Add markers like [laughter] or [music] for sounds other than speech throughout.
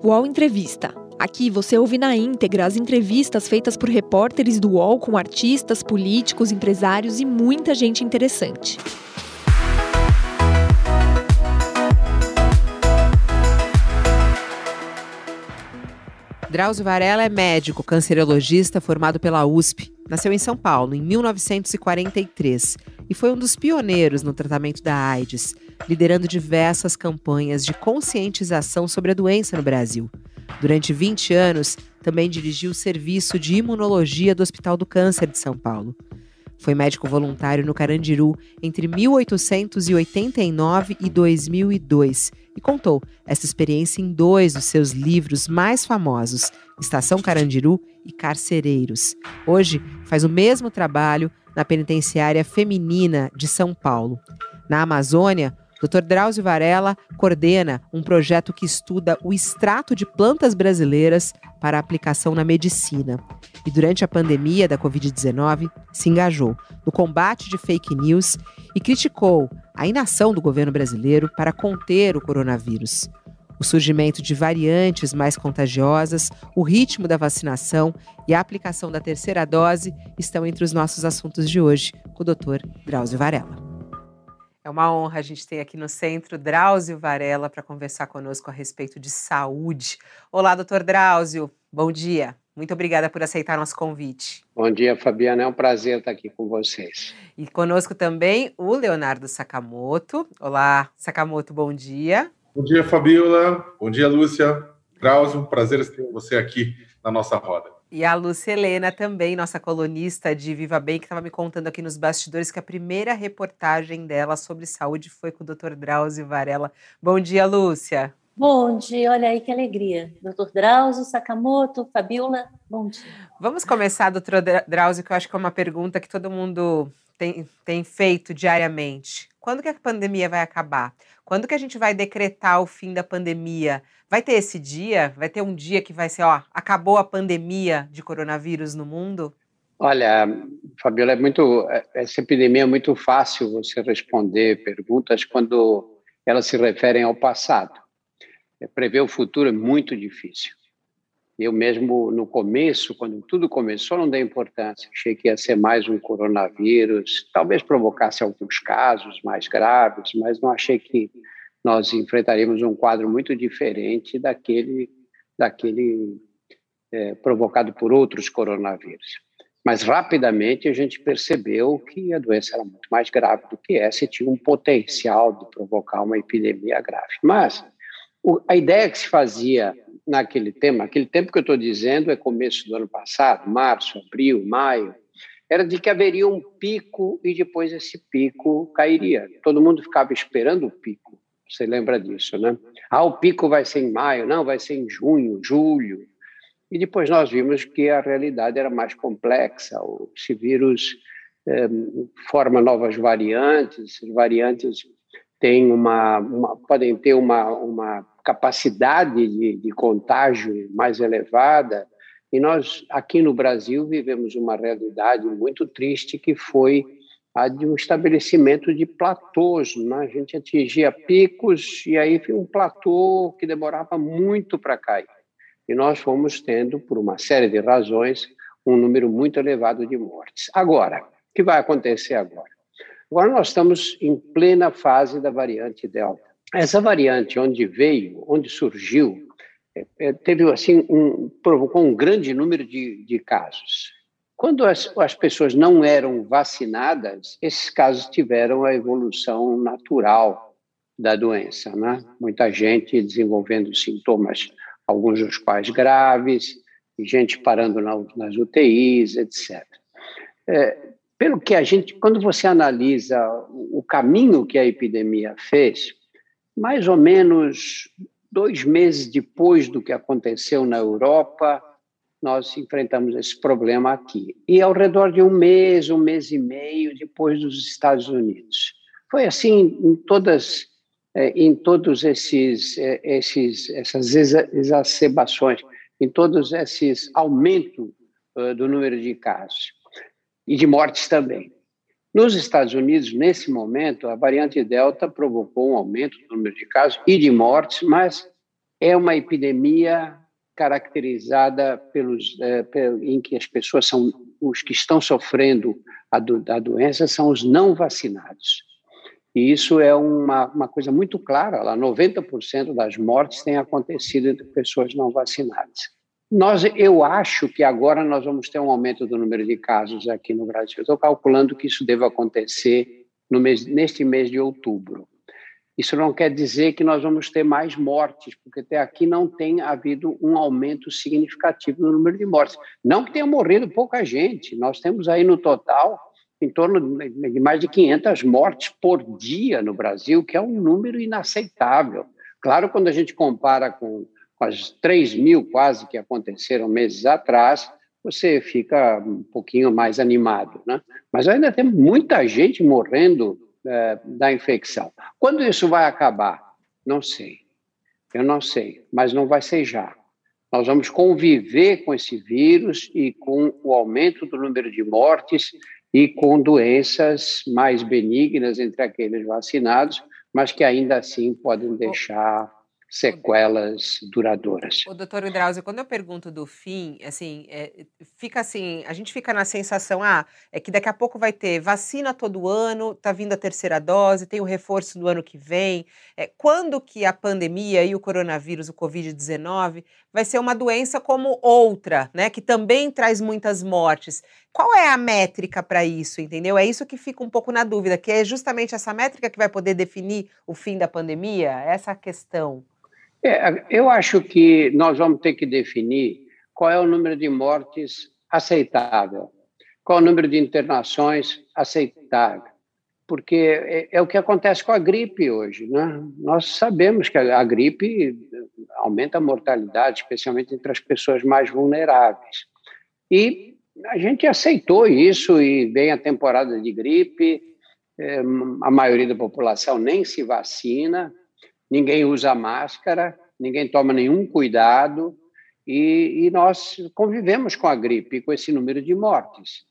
UOL Entrevista. Aqui você ouve na íntegra as entrevistas feitas por repórteres do UOL com artistas, políticos, empresários e muita gente interessante. Drauzio Varela é médico cancerologista formado pela USP. Nasceu em São Paulo em 1943 e foi um dos pioneiros no tratamento da AIDS, liderando diversas campanhas de conscientização sobre a doença no Brasil. Durante 20 anos, também dirigiu o serviço de imunologia do Hospital do Câncer de São Paulo. Foi médico voluntário no Carandiru entre 1889 e 2002 e contou essa experiência em dois dos seus livros mais famosos, Estação Carandiru e Carcereiros. Hoje faz o mesmo trabalho na penitenciária feminina de São Paulo. Na Amazônia, Dr. Drauzio Varela coordena um projeto que estuda o extrato de plantas brasileiras para aplicação na medicina. E durante a pandemia da Covid-19, se engajou no combate de fake news e criticou a inação do governo brasileiro para conter o coronavírus. O surgimento de variantes mais contagiosas, o ritmo da vacinação e a aplicação da terceira dose estão entre os nossos assuntos de hoje com o Dr. Drauzio Varela. É uma honra a gente ter aqui no centro Drauzio Varela para conversar conosco a respeito de saúde. Olá, doutor Drauzio, bom dia. Muito obrigada por aceitar nosso convite. Bom dia, Fabiana. É um prazer estar aqui com vocês. E conosco também o Leonardo Sakamoto. Olá, Sakamoto, bom dia. Bom dia, Fabiola. Bom dia, Lúcia. Drauzio, prazer ter você aqui na nossa roda. E a Lúcia Helena também, nossa colunista de Viva Bem, que estava me contando aqui nos bastidores que a primeira reportagem dela sobre saúde foi com o Dr. Drauzio Varela. Bom dia, Lúcia. Bom dia, olha aí que alegria. Dr. Drauzio, Sakamoto, Fabiola, bom dia. Vamos começar, doutor Drauzio, que eu acho que é uma pergunta que todo mundo tem, tem feito diariamente. Quando que a pandemia vai acabar? Quando que a gente vai decretar o fim da pandemia? Vai ter esse dia? Vai ter um dia que vai ser, ó, acabou a pandemia de coronavírus no mundo? Olha, Fabiola, é muito essa epidemia é muito fácil você responder perguntas quando elas se referem ao passado. Prever o futuro é muito difícil. Eu mesmo, no começo, quando tudo começou, não dei importância. Achei que ia ser mais um coronavírus, talvez provocasse alguns casos mais graves, mas não achei que nós enfrentaríamos um quadro muito diferente daquele, daquele é, provocado por outros coronavírus. Mas rapidamente a gente percebeu que a doença era muito mais grave do que essa e tinha um potencial de provocar uma epidemia grave. Mas o, a ideia que se fazia naquele tempo, aquele tempo que eu estou dizendo é começo do ano passado, março, abril, maio, era de que haveria um pico e depois esse pico cairia. Todo mundo ficava esperando o pico. Você lembra disso, né? Ah, o pico vai ser em maio, não, vai ser em junho, julho. E depois nós vimos que a realidade era mais complexa. Esse vírus eh, forma novas variantes, variantes têm uma, uma podem ter uma, uma capacidade de, de contágio mais elevada. E nós, aqui no Brasil, vivemos uma realidade muito triste que foi a de um estabelecimento de platôs. Né? A gente atingia picos e aí um platô que demorava muito para cair. E nós fomos tendo, por uma série de razões, um número muito elevado de mortes. Agora, o que vai acontecer agora? Agora nós estamos em plena fase da variante Delta. Essa variante, onde veio, onde surgiu, é, é, teve assim um, provocou um grande número de, de casos. Quando as, as, pessoas não eram vacinadas, esses casos tiveram a evolução natural da doença, né? Muita gente desenvolvendo sintomas, alguns dos quais graves, gente parando na, nas UTIs, etc. É, pelo que a gente, quando você analisa o caminho que a epidemia fez, mais ou menos dois meses depois do que aconteceu na Europa, nós enfrentamos esse problema aqui. E ao redor de um mês, um mês e meio depois dos Estados Unidos. Foi assim em todas, é, em todos esses, é, esses essas exacerbações, em todos esses aumentos do número de casos e de mortes também. Nos Estados Unidos, nesse momento, a variante Delta provocou um aumento do número de casos e de mortes, mas é uma epidemia caracterizada pelos é, em que as pessoas são os que estão sofrendo a, do, a doença são os não vacinados. E isso é uma, uma coisa muito clara, lá 90% das mortes têm acontecido entre pessoas não vacinadas. Nós, eu acho que agora nós vamos ter um aumento do número de casos aqui no Brasil. Estou calculando que isso deva acontecer mês, neste mês de outubro. Isso não quer dizer que nós vamos ter mais mortes, porque até aqui não tem havido um aumento significativo no número de mortes. Não que tenha morrido pouca gente, nós temos aí no total em torno de mais de 500 mortes por dia no Brasil, que é um número inaceitável. Claro, quando a gente compara com, com as 3 mil quase que aconteceram meses atrás, você fica um pouquinho mais animado, né? Mas ainda tem muita gente morrendo é, da infecção. Quando isso vai acabar? Não sei. Eu não sei, mas não vai ser já. Nós vamos conviver com esse vírus e com o aumento do número de mortes e com doenças mais benignas entre aqueles vacinados, mas que ainda assim podem deixar sequelas duradouras. O doutor Hidrauzio, quando eu pergunto do fim, assim, é, fica assim, a gente fica na sensação, ah, é que daqui a pouco vai ter vacina todo ano, tá vindo a terceira dose, tem o reforço no ano que vem. É, quando que a pandemia e o coronavírus, o Covid-19, vai ser uma doença como outra, né, que também traz muitas mortes? Qual é a métrica para isso, entendeu? É isso que fica um pouco na dúvida, que é justamente essa métrica que vai poder definir o fim da pandemia? Essa é a questão. É, eu acho que nós vamos ter que definir qual é o número de mortes aceitável, qual é o número de internações aceitável, porque é, é, o que acontece com a gripe hoje. Né? Nós sabemos que a, a gripe aumenta a mortalidade, especialmente entre as pessoas mais vulneráveis. E a gente aceitou isso e vem a temporada de gripe, é, a maioria da população nem se vacina, ninguém usa máscara, ninguém toma nenhum cuidado e, e, nós convivemos com a gripe, com esse número de mortes.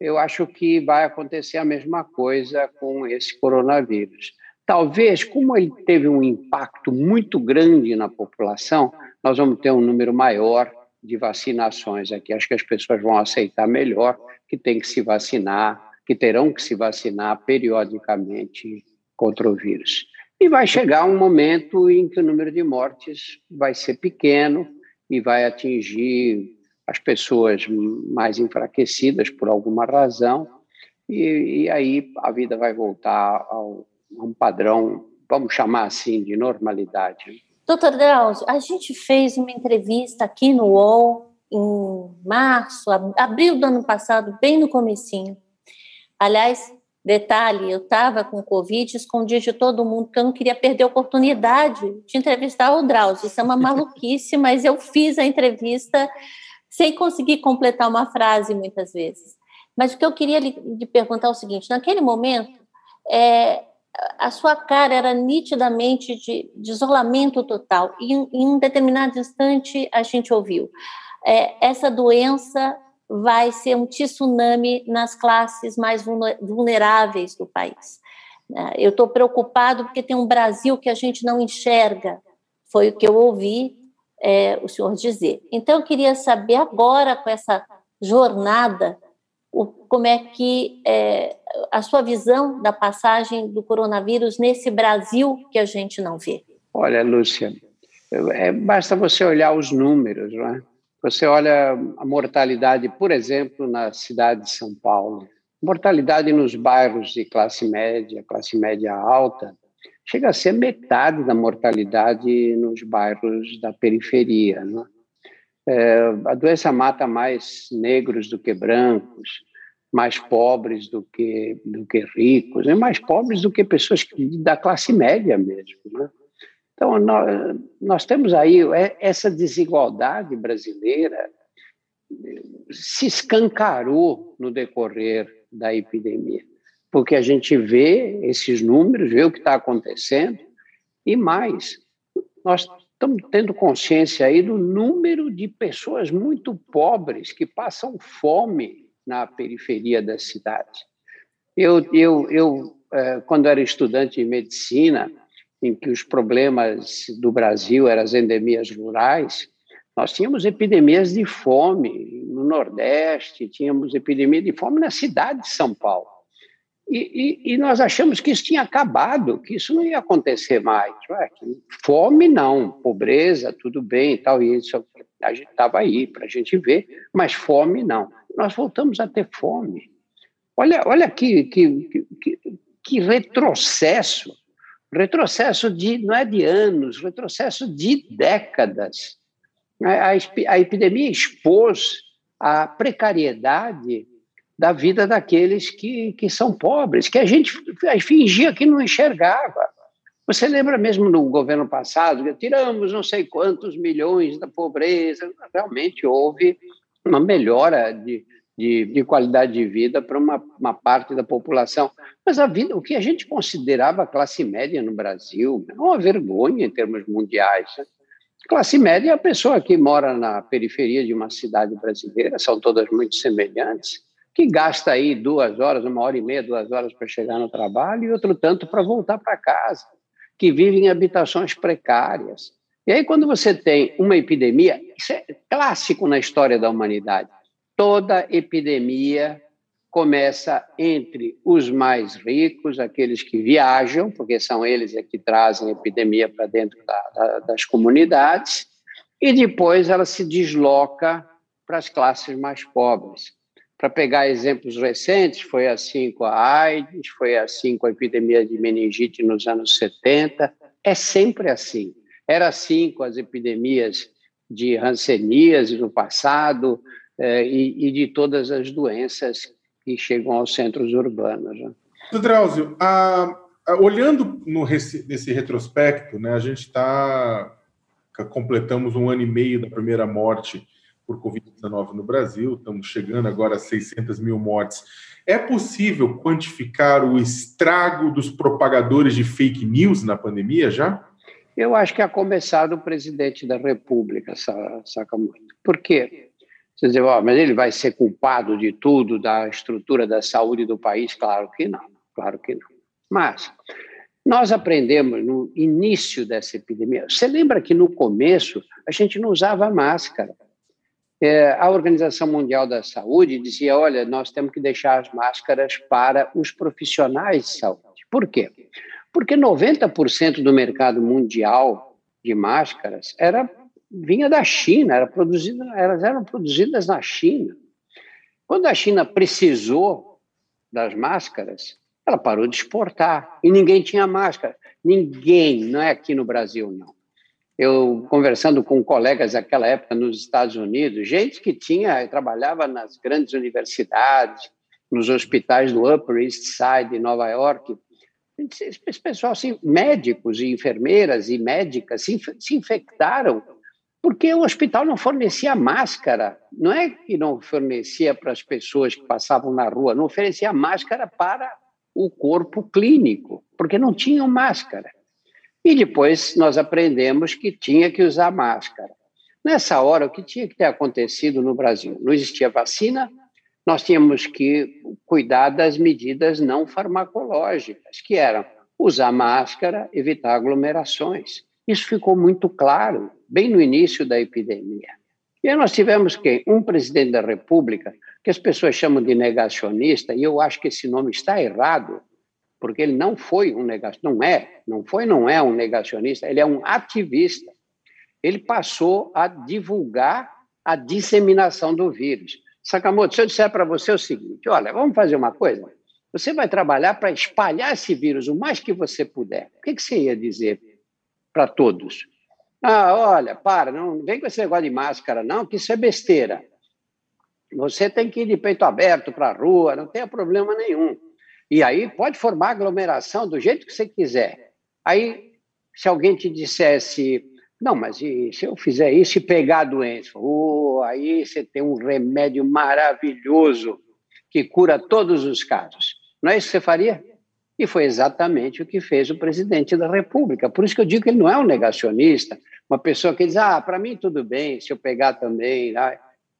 Eu acho que vai acontecer a mesma coisa com esse coronavírus. Talvez, como ele teve um impacto muito grande na população, nós vamos ter um número maior de vacinações aqui. Acho que as pessoas vão aceitar melhor que tem que se vacinar, que terão que se vacinar periodicamente contra o vírus. E vai chegar um momento em que o número de mortes vai ser pequeno e vai atingir as pessoas mais enfraquecidas por alguma razão, e, e aí a vida vai voltar ao, a um padrão, vamos chamar assim, de normalidade. Doutor Drauzio, a gente fez uma entrevista aqui no UOL em março, abril do ano passado, bem no comecinho. Aliás, Detalhe, eu estava com Covid, escondi de todo mundo, porque eu não queria perder a oportunidade de entrevistar o Drauzio. Isso é uma maluquice, [laughs] mas eu fiz a entrevista sem conseguir completar uma frase muitas vezes. Mas o que eu queria lhe, perguntar é o seguinte: naquele momento, é, a sua cara era nitidamente de, de isolamento total, e em, em, um determinado instante a gente ouviu. É, essa doença vai ser um tsunami nas classes mais vulneráveis do país. É, eu estou preocupado porque tem um Brasil que a gente não enxerga, foi o que eu ouvi é, o senhor dizer. Então, eu queria saber agora, com essa jornada, o, como é que é, a sua visão da passagem do coronavírus nesse Brasil que a gente não vê. Olha, Lúcia, é, basta você olhar os números, não é? Você olha a mortalidade, por exemplo, na cidade de São Paulo, mortalidade nos bairros de classe média, classe média alta, chega a ser metade da mortalidade nos bairros da periferia. Né? É, a doença mata mais negros do que brancos, mais pobres do que, do que ricos, e mais pobres do que pessoas da classe média mesmo. Né? Então, nós, nós temos aí é, essa desigualdade brasileira se escancarou no decorrer da epidemia, porque a gente vê esses números, vê o que está acontecendo, e mais, nós estamos tendo consciência aí do número de pessoas muito pobres que passam fome na periferia da cidade. Eu, eu, eu eh, quando era estudante de medicina, em que os problemas do Brasil eram as endemias rurais, nós tínhamos epidemias de fome no Nordeste, tínhamos epidemia de fome na cidade de São Paulo. E, e, e nós achamos que isso tinha acabado, que isso não ia acontecer mais. Ué, fome não, pobreza, tudo bem e tal, e isso a gente estava aí para a gente ver, mas fome não. Nós voltamos a ter fome. Olha, olha que, que, que, que retrocesso retrocesso de não é de anos, retrocesso de décadas. A, a epidemia expôs a precariedade da vida daqueles que, que são pobres, que a gente fingia que não enxergava. Você lembra mesmo no governo passado, que tiramos não sei quantos milhões da pobreza, realmente houve uma melhora de, de, de qualidade de vida para uma, uma parte da população. Mas a vida, o que a gente considerava classe média no Brasil, é uma vergonha em termos mundiais. Né? Classe média é a pessoa que mora na periferia de uma cidade brasileira, são todas muito semelhantes, que gasta aí duas horas, uma hora e meia, duas horas para chegar no trabalho e outro tanto para voltar para casa, que vive em habitações precárias. E aí, quando você tem uma epidemia, isso é clássico na história da humanidade toda epidemia começa entre os mais ricos, aqueles que viajam, porque são eles que trazem a epidemia para dentro da, da, das comunidades, e depois ela se desloca para as classes mais pobres. Para pegar exemplos recentes, foi assim com a AIDS, foi assim com a epidemia de meningite nos anos 70, é sempre assim. Era assim com as epidemias de hanseníase no passado, é, e, e, de todas as doenças que chegam aos centros urbanos. Né? Drauzio, a, a, olhando no, nesse retrospecto, né, a gente está completamos um ano e meio da primeira morte por Covid-19 no Brasil, estamos chegando agora a 600 mil mortes. É possível quantificar o estrago dos propagadores de fake news na pandemia já? Eu acho que a começar do presidente da República, saca muito. Por quê? Você diz, oh, mas ele vai ser culpado de tudo, da estrutura da saúde do país? Claro que não, claro que não. Mas nós aprendemos no início dessa epidemia. Você lembra que no começo a gente não usava máscara? É, a Organização Mundial da Saúde dizia: olha, nós temos que deixar as máscaras para os profissionais de saúde. Por quê? Porque 90% do mercado mundial de máscaras era vinha da China, era produzida, elas eram produzidas na China. Quando a China precisou das máscaras, ela parou de exportar e ninguém tinha máscara. Ninguém, não é aqui no Brasil, não. Eu conversando com colegas daquela época nos Estados Unidos, gente que tinha, trabalhava nas grandes universidades, nos hospitais do Upper East Side de Nova York, esse pessoal, assim, médicos e enfermeiras e médicas se, se infectaram porque o hospital não fornecia máscara. Não é que não fornecia para as pessoas que passavam na rua, não oferecia máscara para o corpo clínico, porque não tinham máscara. E depois nós aprendemos que tinha que usar máscara. Nessa hora, o que tinha que ter acontecido no Brasil? Não existia vacina, nós tínhamos que cuidar das medidas não farmacológicas, que eram usar máscara, evitar aglomerações. Isso ficou muito claro bem no início da epidemia. E aí nós tivemos quem? Um presidente da República, que as pessoas chamam de negacionista, e eu acho que esse nome está errado, porque ele não foi um negacionista, não é, não foi, não é um negacionista, ele é um ativista. Ele passou a divulgar a disseminação do vírus. Sakamoto, se eu disser para você o seguinte, olha, vamos fazer uma coisa, você vai trabalhar para espalhar esse vírus o mais que você puder. O que, que você ia dizer para todos. Ah, olha, para, não vem com esse negócio de máscara, não, que isso é besteira. Você tem que ir de peito aberto para a rua, não tem problema nenhum. E aí pode formar aglomeração do jeito que você quiser. Aí, se alguém te dissesse, não, mas e, se eu fizer isso e pegar a doença? Oh, aí você tem um remédio maravilhoso que cura todos os casos. Não é isso que você faria? E foi exatamente o que fez o presidente da República. Por isso que eu digo que ele não é um negacionista, uma pessoa que diz: ah, para mim tudo bem, se eu pegar também.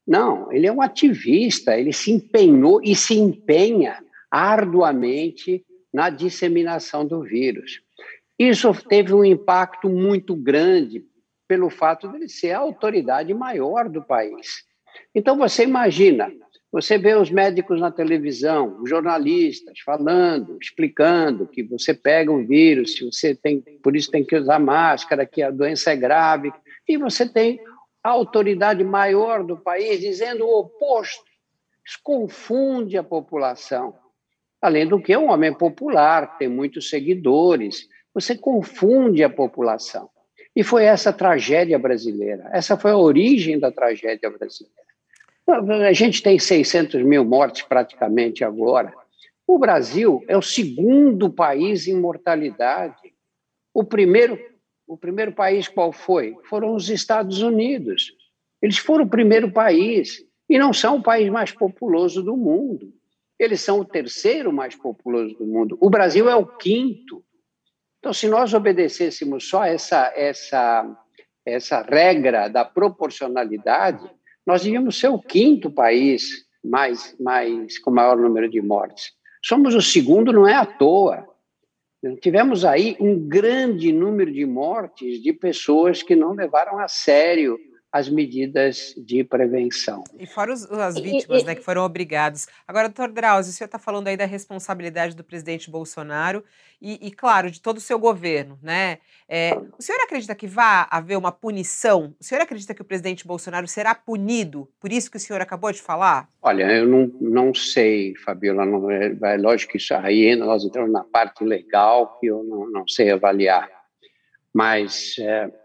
Não, ele é um ativista, ele se empenhou e se empenha arduamente na disseminação do vírus. Isso teve um impacto muito grande pelo fato de ele ser a autoridade maior do país. Então, você imagina, você vê os médicos na televisão, os jornalistas falando, explicando que você pega o vírus, se você tem, por isso tem que usar máscara, que a doença é grave, e você tem a autoridade maior do país dizendo o oposto. Isso confunde a população. Além do que é um homem popular, tem muitos seguidores, você confunde a população. E foi essa tragédia brasileira. Essa foi a origem da tragédia brasileira. A gente tem 600 mil mortes praticamente agora. O Brasil é o segundo país em mortalidade. O primeiro, o primeiro país qual foi? Foram os Estados Unidos. Eles foram o primeiro país e não são o país mais populoso do mundo. Eles são o terceiro mais populoso do mundo. O Brasil é o quinto. Então, se nós obedecêssemos só essa, essa, essa regra da proporcionalidade, nós iríamos ser o quinto país mais, mais com maior número de mortes. Somos o segundo, não é à toa. Tivemos aí um grande número de mortes de pessoas que não levaram a sério as medidas de prevenção. E fora os, as vítimas, e, né, que foram obrigados. Agora, doutor Drauzio, o senhor está falando aí da responsabilidade do presidente Bolsonaro e, e claro, de todo o seu governo, né? É, o senhor acredita que vai haver uma punição? O senhor acredita que o presidente Bolsonaro será punido por isso que o senhor acabou de falar? Olha, eu não, não sei, Fabiola, não é, é lógico que isso aí nós entramos na parte legal que eu não, não sei avaliar, mas... É,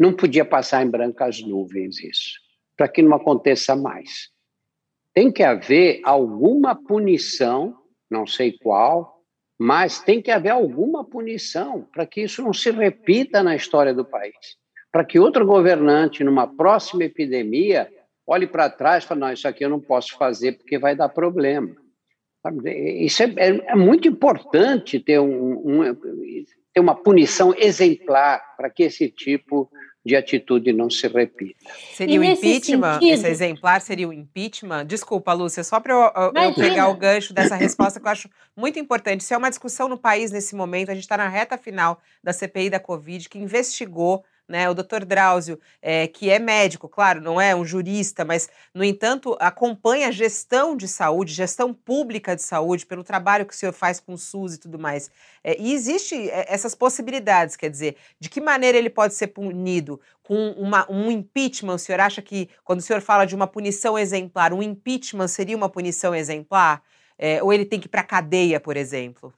não podia passar em branco as nuvens isso, para que não aconteça mais. Tem que haver alguma punição, não sei qual, mas tem que haver alguma punição para que isso não se repita na história do país. Para que outro governante, numa próxima epidemia, olhe para trás e fale: não, isso aqui eu não posso fazer porque vai dar problema. Isso é, é, é muito importante ter, um, um, ter uma punição exemplar para que esse tipo de atitude não se repita. Seria o impeachment? Sentido... Esse exemplar seria o impeachment? Desculpa, Lúcia, só para eu, eu, pegar o gancho dessa resposta que eu acho muito importante. Isso é uma discussão no país nesse momento. A gente está na reta final da CPI da Covid, que investigou né? O doutor Drauzio, é, que é médico, claro, não é um jurista, mas, no entanto, acompanha a gestão de saúde, gestão pública de saúde, pelo trabalho que o senhor faz com o SUS e tudo mais. É, e existe é, essas possibilidades, quer dizer, de que maneira ele pode ser punido? Com uma, um impeachment, o senhor acha que, quando o senhor fala de uma punição exemplar, um impeachment seria uma punição exemplar? É, ou ele tem que ir para a cadeia, por exemplo?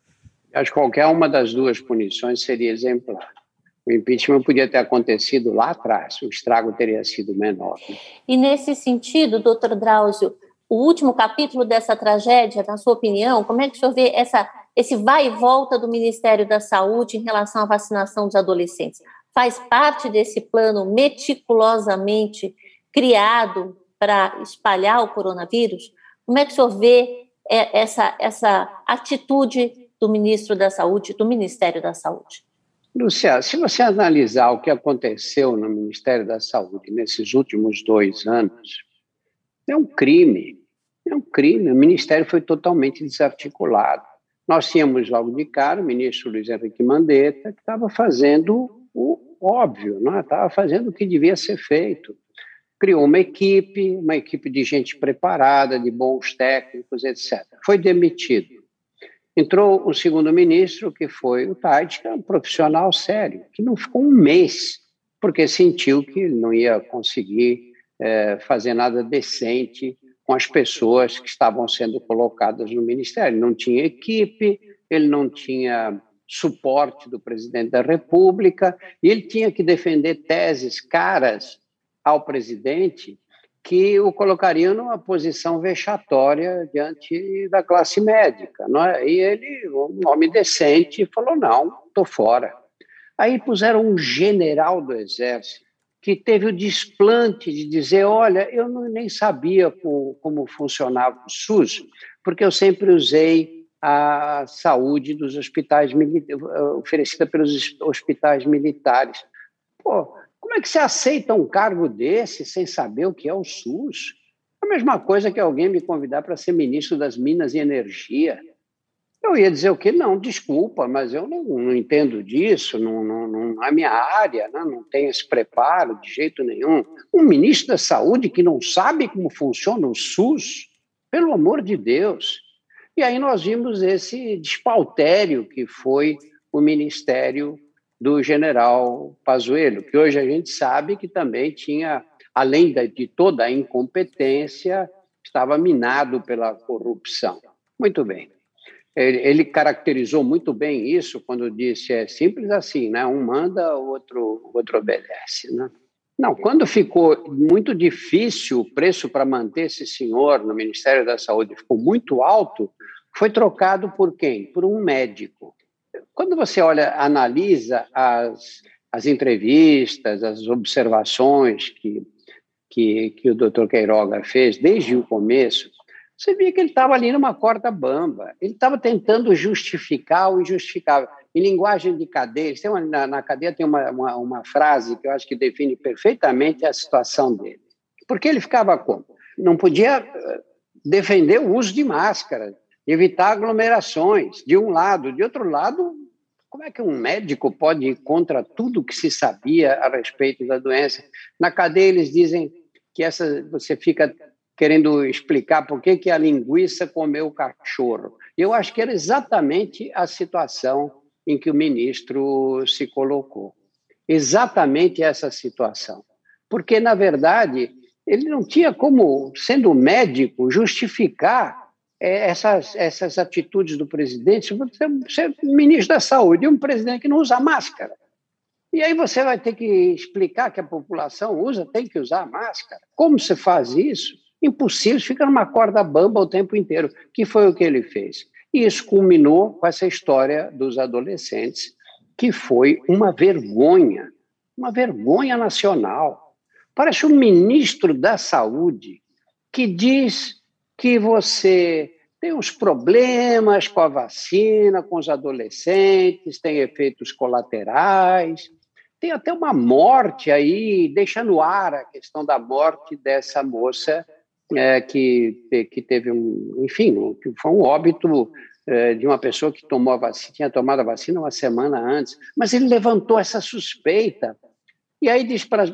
Acho que qualquer uma das duas punições seria exemplar. O impeachment podia ter acontecido lá atrás, o estrago teria sido menor. Né? E nesse sentido, doutor Drauzio, o último capítulo dessa tragédia, na sua opinião, como é que o senhor vê essa, esse vai e volta do Ministério da Saúde em relação à vacinação dos adolescentes? Faz parte desse plano meticulosamente criado para espalhar o coronavírus? Como é que o senhor vê é, essa, essa atitude do ministro da Saúde, do Ministério da Saúde? Luciana, se você analisar o que aconteceu no Ministério da Saúde nesses últimos dois anos, é um crime. É um crime. O Ministério foi totalmente desarticulado. Nós tínhamos logo de cara o ministro Luiz Henrique Mandetta, que estava fazendo o óbvio? É? estava fazendo o que devia ser feito. Criou uma equipe, uma equipe de gente preparada, de bons técnicos, etc. Foi demitido. Entrou o segundo ministro, que foi o é um profissional sério, que não ficou um mês, porque sentiu que não ia conseguir é, fazer nada decente com as pessoas que estavam sendo colocadas no ministério. Não tinha equipe, ele não tinha suporte do presidente da República, e ele tinha que defender teses caras ao presidente que o colocariam numa posição vexatória diante da classe médica. É? E ele, um homem decente, falou: não, estou fora. Aí puseram um general do Exército que teve o desplante de dizer: olha, eu não, nem sabia como, como funcionava o SUS, porque eu sempre usei a saúde dos hospitais oferecida pelos hospitais militares. Pô, como é que você aceita um cargo desse sem saber o que é o SUS? A mesma coisa que alguém me convidar para ser ministro das Minas e Energia. Eu ia dizer o quê? Não, desculpa, mas eu não, não entendo disso, não, não, não é minha área, né? não tenho esse preparo de jeito nenhum. Um ministro da Saúde que não sabe como funciona o SUS, pelo amor de Deus. E aí nós vimos esse despautério que foi o Ministério do general Pazuello, que hoje a gente sabe que também tinha, além de toda a incompetência, estava minado pela corrupção. Muito bem. Ele, caracterizou muito bem isso quando disse é simples assim, né? Um manda, o outro, o outro obedece, né? Não, quando ficou muito difícil o preço para manter esse senhor no Ministério da Saúde ficou muito alto, foi trocado por quem? Por um médico. Quando você olha, analisa as, as entrevistas, as observações que, que, que o doutor Queiroga fez desde o começo, você via que ele estava ali numa corda bamba. Ele estava tentando justificar o injustificável. Em linguagem de cadeia, tem uma, na, na, cadeia tem uma, uma, uma, frase que eu acho que define perfeitamente a situação dele. Porque ele ficava como? Não podia eh, defender o uso de máscara, evitar aglomerações, de um lado. De outro lado, como é que um médico pode ir contra tudo que se sabia a respeito da doença? Na cadeia, eles dizem que essa você fica querendo explicar por que, que a linguiça comeu o cachorro. Eu acho que era exatamente a situação em que o ministro se colocou. Exatamente essa situação. Porque, na verdade, ele não tinha como, sendo médico, justificar essas, essas atitudes do presidente. Você, você é ministro da Saúde e um presidente que não usa máscara. E aí você vai ter que explicar que a população usa, tem que usar máscara. Como se faz isso? impossível, fica numa corda bamba o tempo inteiro, que foi o que ele fez. E isso culminou com essa história dos adolescentes, que foi uma vergonha, uma vergonha nacional. Parece um ministro da Saúde que diz que você tem uns problemas com a vacina, com os adolescentes, tem efeitos colaterais, tem até uma morte aí, deixa no ar a questão da morte dessa moça é, que, que teve um, enfim, que foi um óbito é, de uma pessoa que tomou a vacina, tinha tomado a vacina uma semana antes, mas ele levantou essa suspeita. E aí diz para,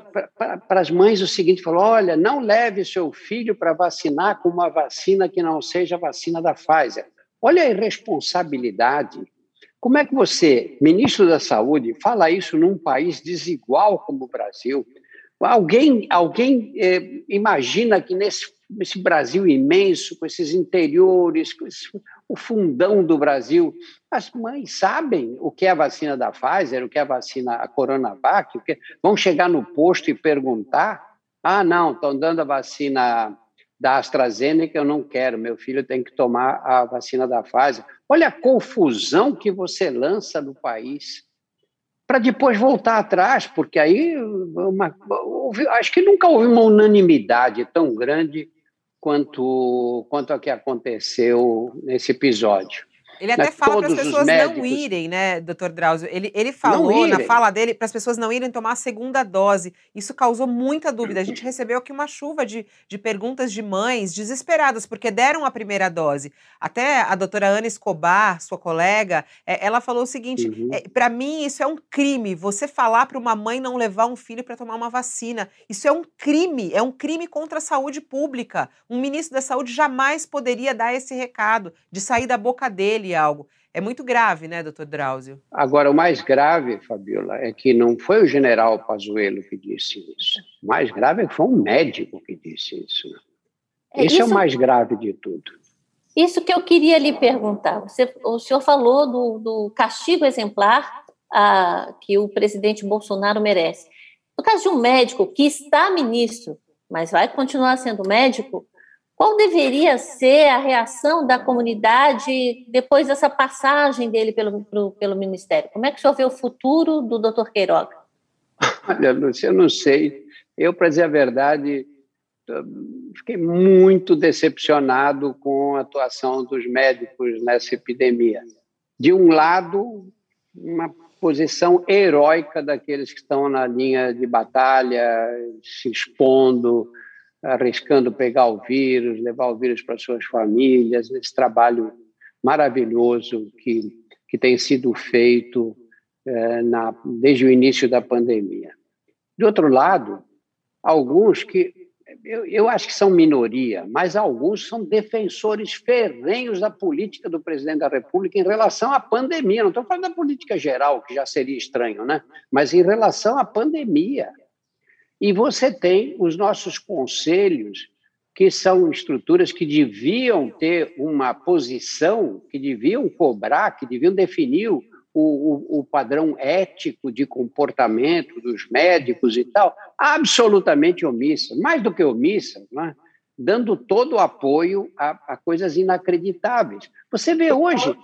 as mães o seguinte: falou, olha, não leve seu filho para vacinar com uma vacina que não seja a vacina da Pfizer. Olha a irresponsabilidade. Como é que você, ministro da Saúde, fala isso num país desigual como o Brasil? Alguém, alguém eh, imagina que nesse esse Brasil imenso, com esses interiores, com esse, o fundão do Brasil. As mães sabem o que é a vacina da Pfizer, o que é a vacina a Coronavac, o que... vão chegar no posto e perguntar: ah, não, estão dando a vacina da AstraZeneca, eu não quero, meu filho tem que tomar a vacina da Pfizer. Olha a confusão que você lança no país para depois voltar atrás, porque aí uma, acho que nunca houve uma unanimidade tão grande quanto, quanto a que aconteceu nesse episódio. Ele até fala para as pessoas médicos... não irem, né, doutor Drauzio? Ele, ele falou na fala dele para as pessoas não irem tomar a segunda dose. Isso causou muita dúvida. A gente recebeu aqui uma chuva de, de perguntas de mães desesperadas, porque deram a primeira dose. Até a doutora Ana Escobar, sua colega, é, ela falou o seguinte: uhum. é, para mim, isso é um crime. Você falar para uma mãe não levar um filho para tomar uma vacina. Isso é um crime, é um crime contra a saúde pública. Um ministro da saúde jamais poderia dar esse recado de sair da boca dele algo. É muito grave, né, doutor Drauzio? Agora, o mais grave, Fabiola, é que não foi o general Pazuello que disse isso. O mais grave é que foi um médico que disse isso. Né? É, isso, isso, é o mais grave de tudo. Isso que eu queria lhe perguntar. Você, o senhor falou do, do castigo exemplar a, que o presidente Bolsonaro merece. No caso de um médico que está ministro, mas vai continuar sendo médico, qual deveria ser a reação da comunidade depois dessa passagem dele pelo, pro, pelo Ministério? Como é que o senhor vê o futuro do doutor Queiroga? [laughs] Olha, Lúcia, eu não sei. Eu, para dizer a verdade, fiquei muito decepcionado com a atuação dos médicos nessa epidemia. De um lado, uma posição heróica daqueles que estão na linha de batalha, se expondo, arriscando pegar o vírus, levar o vírus para suas famílias, esse trabalho maravilhoso que, que tem sido feito é, na, desde o início da pandemia. De outro lado, alguns que eu, eu, acho que são minoria, mas alguns são defensores ferrenhos da política do presidente da República em relação à pandemia. Não estou falando da política geral, que já seria estranho, né? mas em relação à pandemia. E você tem os nossos conselhos, que são estruturas que deviam ter uma posição, que deviam cobrar, que deviam definir o, o, o, padrão ético de comportamento dos médicos e tal, absolutamente omissa, mais do que omissa, né? dando todo o apoio a, a coisas inacreditáveis. Você vê hoje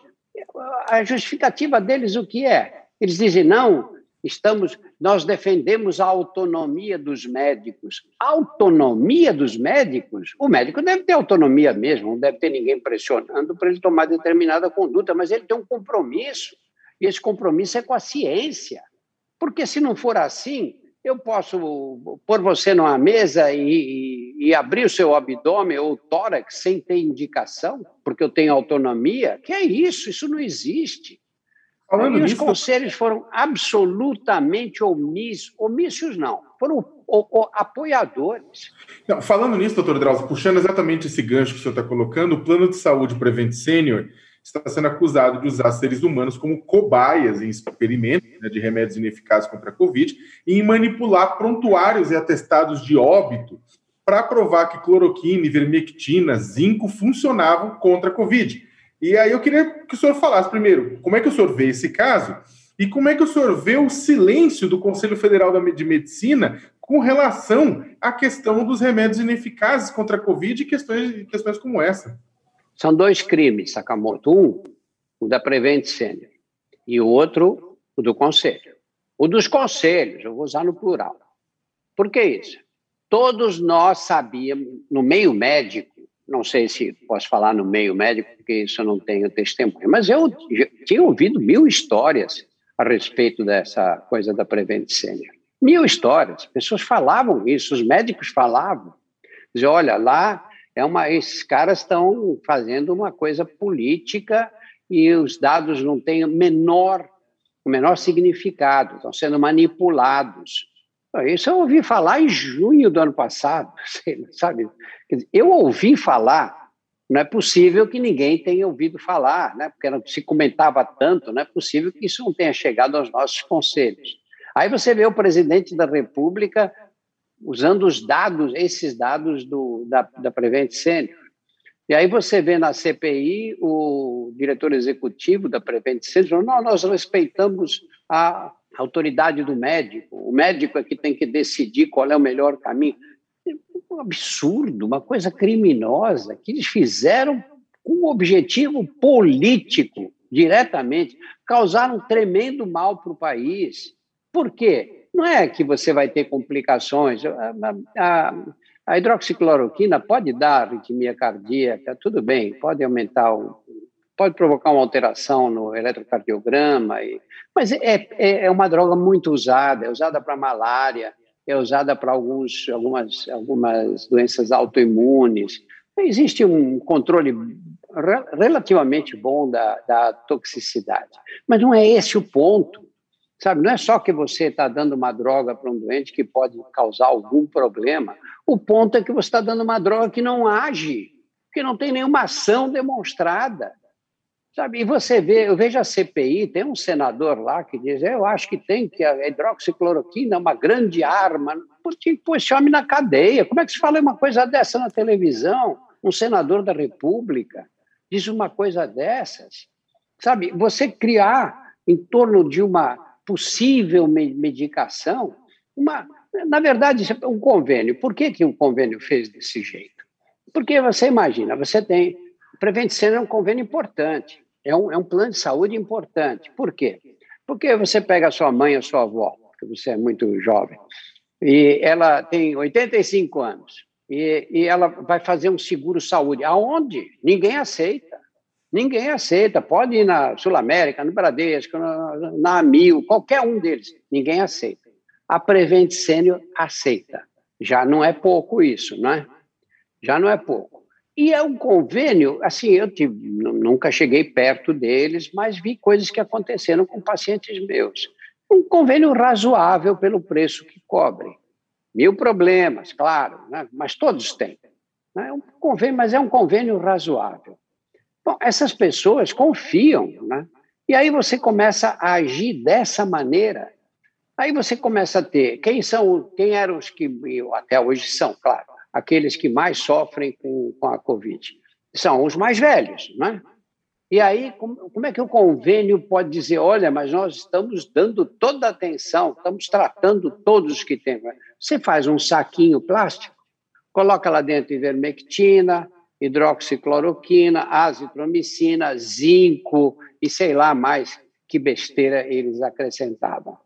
a justificativa deles o que é? Eles dizem não, estamos, nós defendemos a autonomia dos médicos. autonomia dos médicos? O médico deve ter autonomia mesmo, não deve ter ninguém pressionando para ele tomar determinada conduta, mas ele tem um compromisso. E esse compromisso é com a ciência. Porque se não for assim, eu posso pôr você numa mesa e, e, abrir o seu abdômen ou tórax sem ter indicação, porque eu tenho autonomia? Que é isso? Isso não existe. Falando e os conselhos foram absolutamente omissos. Omissos não, foram o, o, apoiadores. Não, falando nisso, doutor Drauzio, puxando exatamente esse gancho que o senhor está colocando, o plano de saúde Prevent Senior está sendo acusado de usar seres humanos como cobaias em experimentos né, de remédios ineficazes contra a Covid e em manipular prontuários e atestados de óbito para provar que cloroquina, ivermectina, zinco funcionavam contra a Covid. E aí eu queria que o senhor falasse primeiro como é que o senhor vê esse caso e como é que o senhor vê o silêncio do Conselho Federal de Medicina com relação à questão dos remédios ineficazes contra a Covid e questões, questões como essa. São dois crimes, Sakamoto. Um, o da Prevent Senior, e o outro, o do Conselho. O dos conselhos, eu vou usar no plural. Por que isso? Todos nós sabíamos, no meio médico, não sei se posso falar no meio médico, porque isso eu não tenho testemunho, mas eu tinha ouvido mil histórias a respeito dessa coisa da Prevent. Mil histórias, pessoas falavam isso, os médicos falavam. Diziam, olha, lá é uma, esses caras estão fazendo uma coisa política e os dados não têm menor, o menor significado, estão sendo manipulados. Isso eu ouvi falar em junho do ano passado, [laughs] sabe? Eu ouvi falar, não é possível que ninguém tenha ouvido falar, né? porque não se comentava tanto, não é possível que isso não tenha chegado aos nossos conselhos. Aí você vê o presidente da República usando os dados, esses dados do, da, da Prevent Senior. E aí você vê na CPI o diretor executivo da Prevent Senior não, nós respeitamos a autoridade do médico, o médico é que tem que decidir qual é o melhor caminho. É um absurdo, uma coisa criminosa que eles fizeram com um objetivo político, diretamente, causaram um tremendo mal para o país. Por quê? Não é que você vai ter complicações. A, a, a hidroxicloroquina pode dar arritmia cardíaca, tudo bem, pode aumentar, o, pode provocar uma alteração no eletrocardiograma, e, mas é, é, é uma droga muito usada, é usada para malária, é usada para alguns, algumas, algumas doenças autoimunes. Existe um controle relativamente bom da, da toxicidade, mas não é esse o ponto. Sabe, não é só que você está dando uma droga para um doente que pode causar algum problema. O ponto é que você está dando uma droga que não age, que não tem nenhuma ação demonstrada. Sabe? E você vê, eu vejo a CPI, tem um senador lá que diz: eu acho que tem que a hidroxicloroquina é uma grande arma. Porque, pô, esse homem na cadeia. Como é que se fala uma coisa dessa na televisão? Um senador da República diz uma coisa dessas. Sabe, você criar em torno de uma possível medicação, uma, na verdade, é um convênio. Por que, que o convênio fez desse jeito? Porque você imagina, você tem. Prevent Senior é um convênio importante, é um, é um plano de saúde importante. Por quê? Porque você pega a sua mãe, a sua avó, porque você é muito jovem, e ela tem 85 anos, e, e ela vai fazer um seguro saúde. Aonde? Ninguém aceita. Ninguém aceita. Pode ir na Sul América, no Bradesco, na, na Amil, qualquer um deles. Ninguém aceita. A Prevent Senior aceita. Já não é pouco isso, não é? Já não é pouco. E é um convênio, assim, eu tive, nunca cheguei perto deles, mas vi coisas que aconteceram com pacientes meus. Um convênio razoável pelo preço que cobre. Mil problemas, claro, né? mas todos têm. É um convênio, mas é um convênio razoável. Bom, essas pessoas confiam, né? E aí você começa a agir dessa maneira. Aí você começa a ter quem são, quem eram os que até hoje são, claro, aqueles que mais sofrem com, com a Covid. São os mais velhos, né? E aí, como, como é que o convênio pode dizer, olha, mas nós estamos dando toda a atenção, estamos tratando todos os que têm. Você faz um saquinho plástico, coloca lá dentro ivermectina, hidroxicloroquina, azitromicina, zinco e sei lá mais que besteira eles acrescentavam.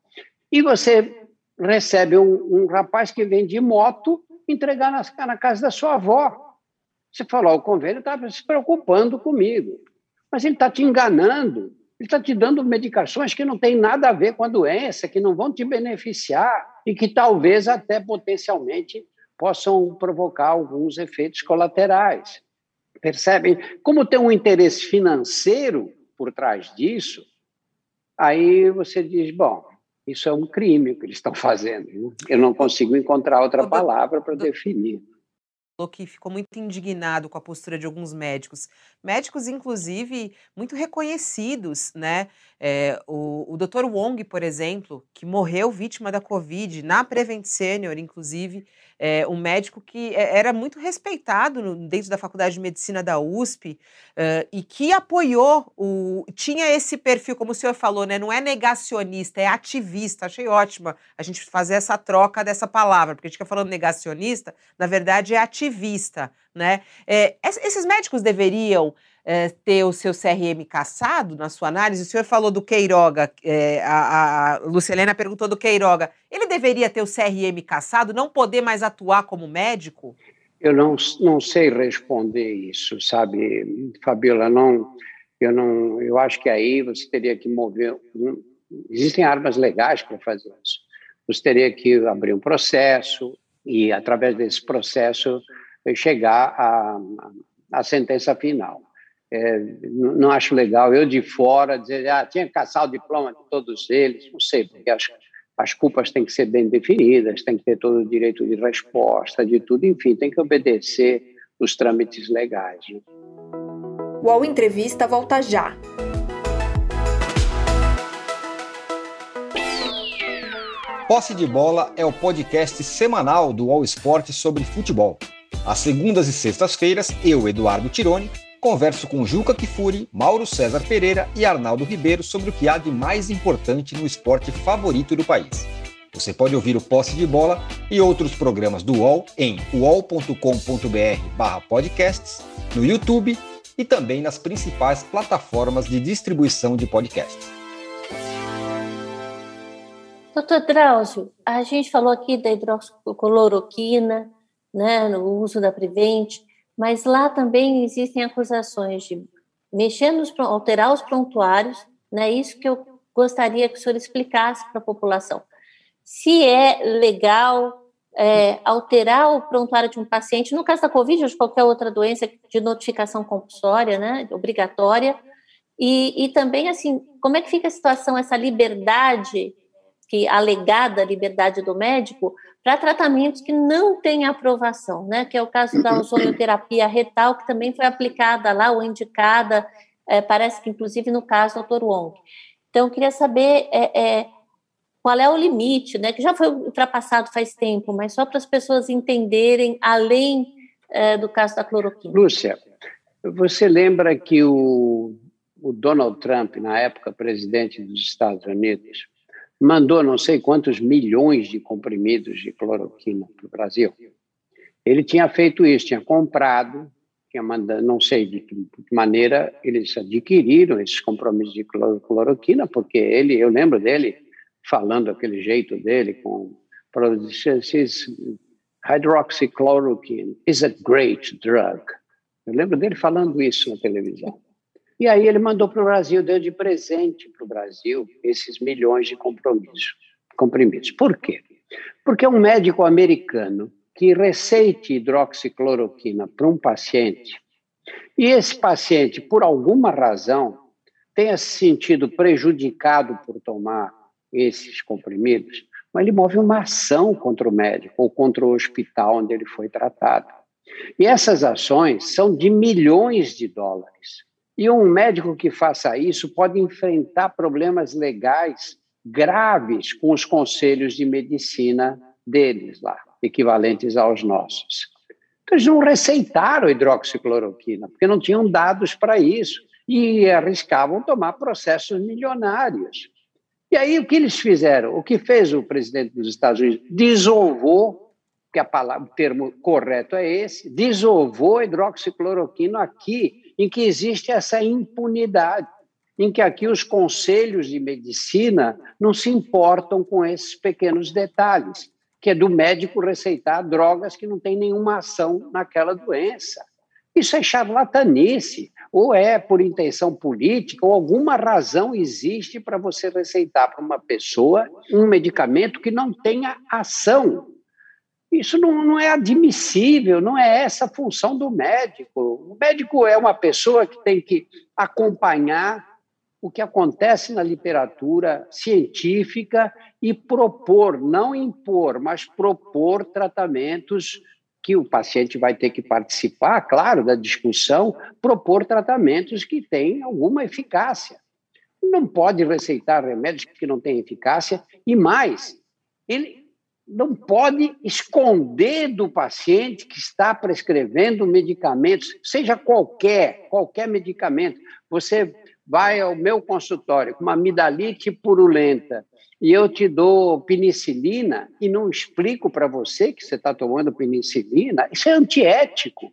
E você recebe um, um rapaz que vem de moto entregar na, na casa da sua avó. Você falou, o convênio estava se preocupando comigo. Mas ele está te enganando, ele está te dando medicações que não têm nada a ver com a doença, que não vão te beneficiar e que talvez até potencialmente possam provocar alguns efeitos colaterais. Percebem? Como tem um interesse financeiro por trás disso, aí você diz: bom, isso é um crime que eles estão fazendo. Eu não consigo encontrar outra palavra para definir que ficou muito indignado com a postura de alguns médicos, médicos inclusive muito reconhecidos, né? É, o, o Dr. Wong, por exemplo, que morreu vítima da Covid na Prevent Senior, inclusive, é, um médico que é, era muito respeitado no, dentro da Faculdade de Medicina da USP uh, e que apoiou, o, tinha esse perfil, como o senhor falou, né? Não é negacionista, é ativista. Achei ótima a gente fazer essa troca dessa palavra, porque a gente fica falando negacionista, na verdade é ativista, né? É, esses médicos deveriam é, ter o seu CRM caçado na sua análise? O senhor falou do Queiroga, é, a, a Lucilena perguntou do Queiroga. Ele deveria ter o CRM caçado, não poder mais atuar como médico? Eu não, não sei responder isso, sabe, Fabiola? Não, eu não, eu acho que aí você teria que mover. Existem armas legais para fazer isso. Você teria que abrir um processo e, através desse processo, chegar à, à sentença final. É, não acho legal eu de fora dizer, ah, tinha que caçar o diploma de todos eles, não sei, porque as, as culpas têm que ser bem definidas, tem que ter todo o direito de resposta, de tudo, enfim, tem que obedecer os trâmites legais. Né? O UOL Entrevista volta já. Posse de Bola é o podcast semanal do UOL Esporte sobre futebol. Às segundas e sextas-feiras, eu, Eduardo Tironi, converso com Juca Kifuri, Mauro César Pereira e Arnaldo Ribeiro sobre o que há de mais importante no esporte favorito do país. Você pode ouvir o Posse de Bola e outros programas do UOL em uol.com.br/podcasts, no YouTube e também nas principais plataformas de distribuição de podcasts. Doutor Drauzio, a gente falou aqui da hidroxicloroquina, né, no uso da Prevent, mas lá também existem acusações de mexer nos, alterar os prontuários, né? Isso que eu gostaria que o senhor explicasse para a população. Se é legal é, alterar o prontuário de um paciente, no caso da Covid ou de qualquer outra doença de notificação compulsória, né, obrigatória, e, e também, assim, como é que fica a situação, essa liberdade, que alegada liberdade do médico, para tratamentos que não têm aprovação, né? Que é o caso da ozonioterapia retal, que também foi aplicada lá ou indicada, é, parece que inclusive no caso do Dr. Wong. Então, eu queria saber é, é, qual é o limite, né? Que já foi ultrapassado faz tempo, mas só para as pessoas entenderem além é, do caso da cloroquina. Lúcia, você lembra que o, o Donald Trump, na época presidente dos Estados Unidos, mandou não sei quantos milhões de comprimidos de cloroquina para o Brasil. Ele tinha feito isso, tinha comprado, tinha mandado, não sei de que maneira eles adquiriram esses compromissos de cloroquina, porque ele, eu lembro dele falando aquele jeito dele com hydroxychloroquine is a great drug. Eu lembro dele falando isso na televisão. E aí ele mandou para o Brasil, deu de presente para o Brasil esses milhões de compromissos, comprimidos. Por quê? Porque um médico americano que receite hidroxicloroquina para um paciente e esse paciente, por alguma razão, tenha se sentido prejudicado por tomar esses comprimidos, mas ele move uma ação contra o médico ou contra o hospital onde ele foi tratado. E essas ações são de milhões de dólares. E um médico que faça isso pode enfrentar problemas legais graves com os conselhos de medicina deles lá, equivalentes aos nossos. Então, eles não receitaram hidroxicloroquina, porque não tinham dados para isso, e arriscavam tomar processos milionários. E aí, o que eles fizeram? O que fez o presidente dos Estados Unidos? Desovou, que a palavra, o termo correto é esse, desovou hidroxicloroquina aqui, em que existe essa impunidade, em que aqui os conselhos de medicina não se importam com esses pequenos detalhes, que é do médico receitar drogas que não têm nenhuma ação naquela doença. Isso é charlatanice, ou é por intenção política, ou alguma razão existe para você receitar para uma pessoa um medicamento que não tenha ação. Isso não, não é admissível, não é essa a função do médico. O médico é uma pessoa que tem que acompanhar o que acontece na literatura científica e propor, não impor, mas propor tratamentos que o paciente vai ter que participar, claro, da discussão, propor tratamentos que têm alguma eficácia. Não pode receitar remédios que não têm eficácia e mais, ele não pode esconder do paciente que está prescrevendo medicamentos, seja qualquer, qualquer medicamento. Você vai ao meu consultório com uma amidalite purulenta e eu te dou penicilina e não explico para você que você está tomando penicilina, isso é antiético.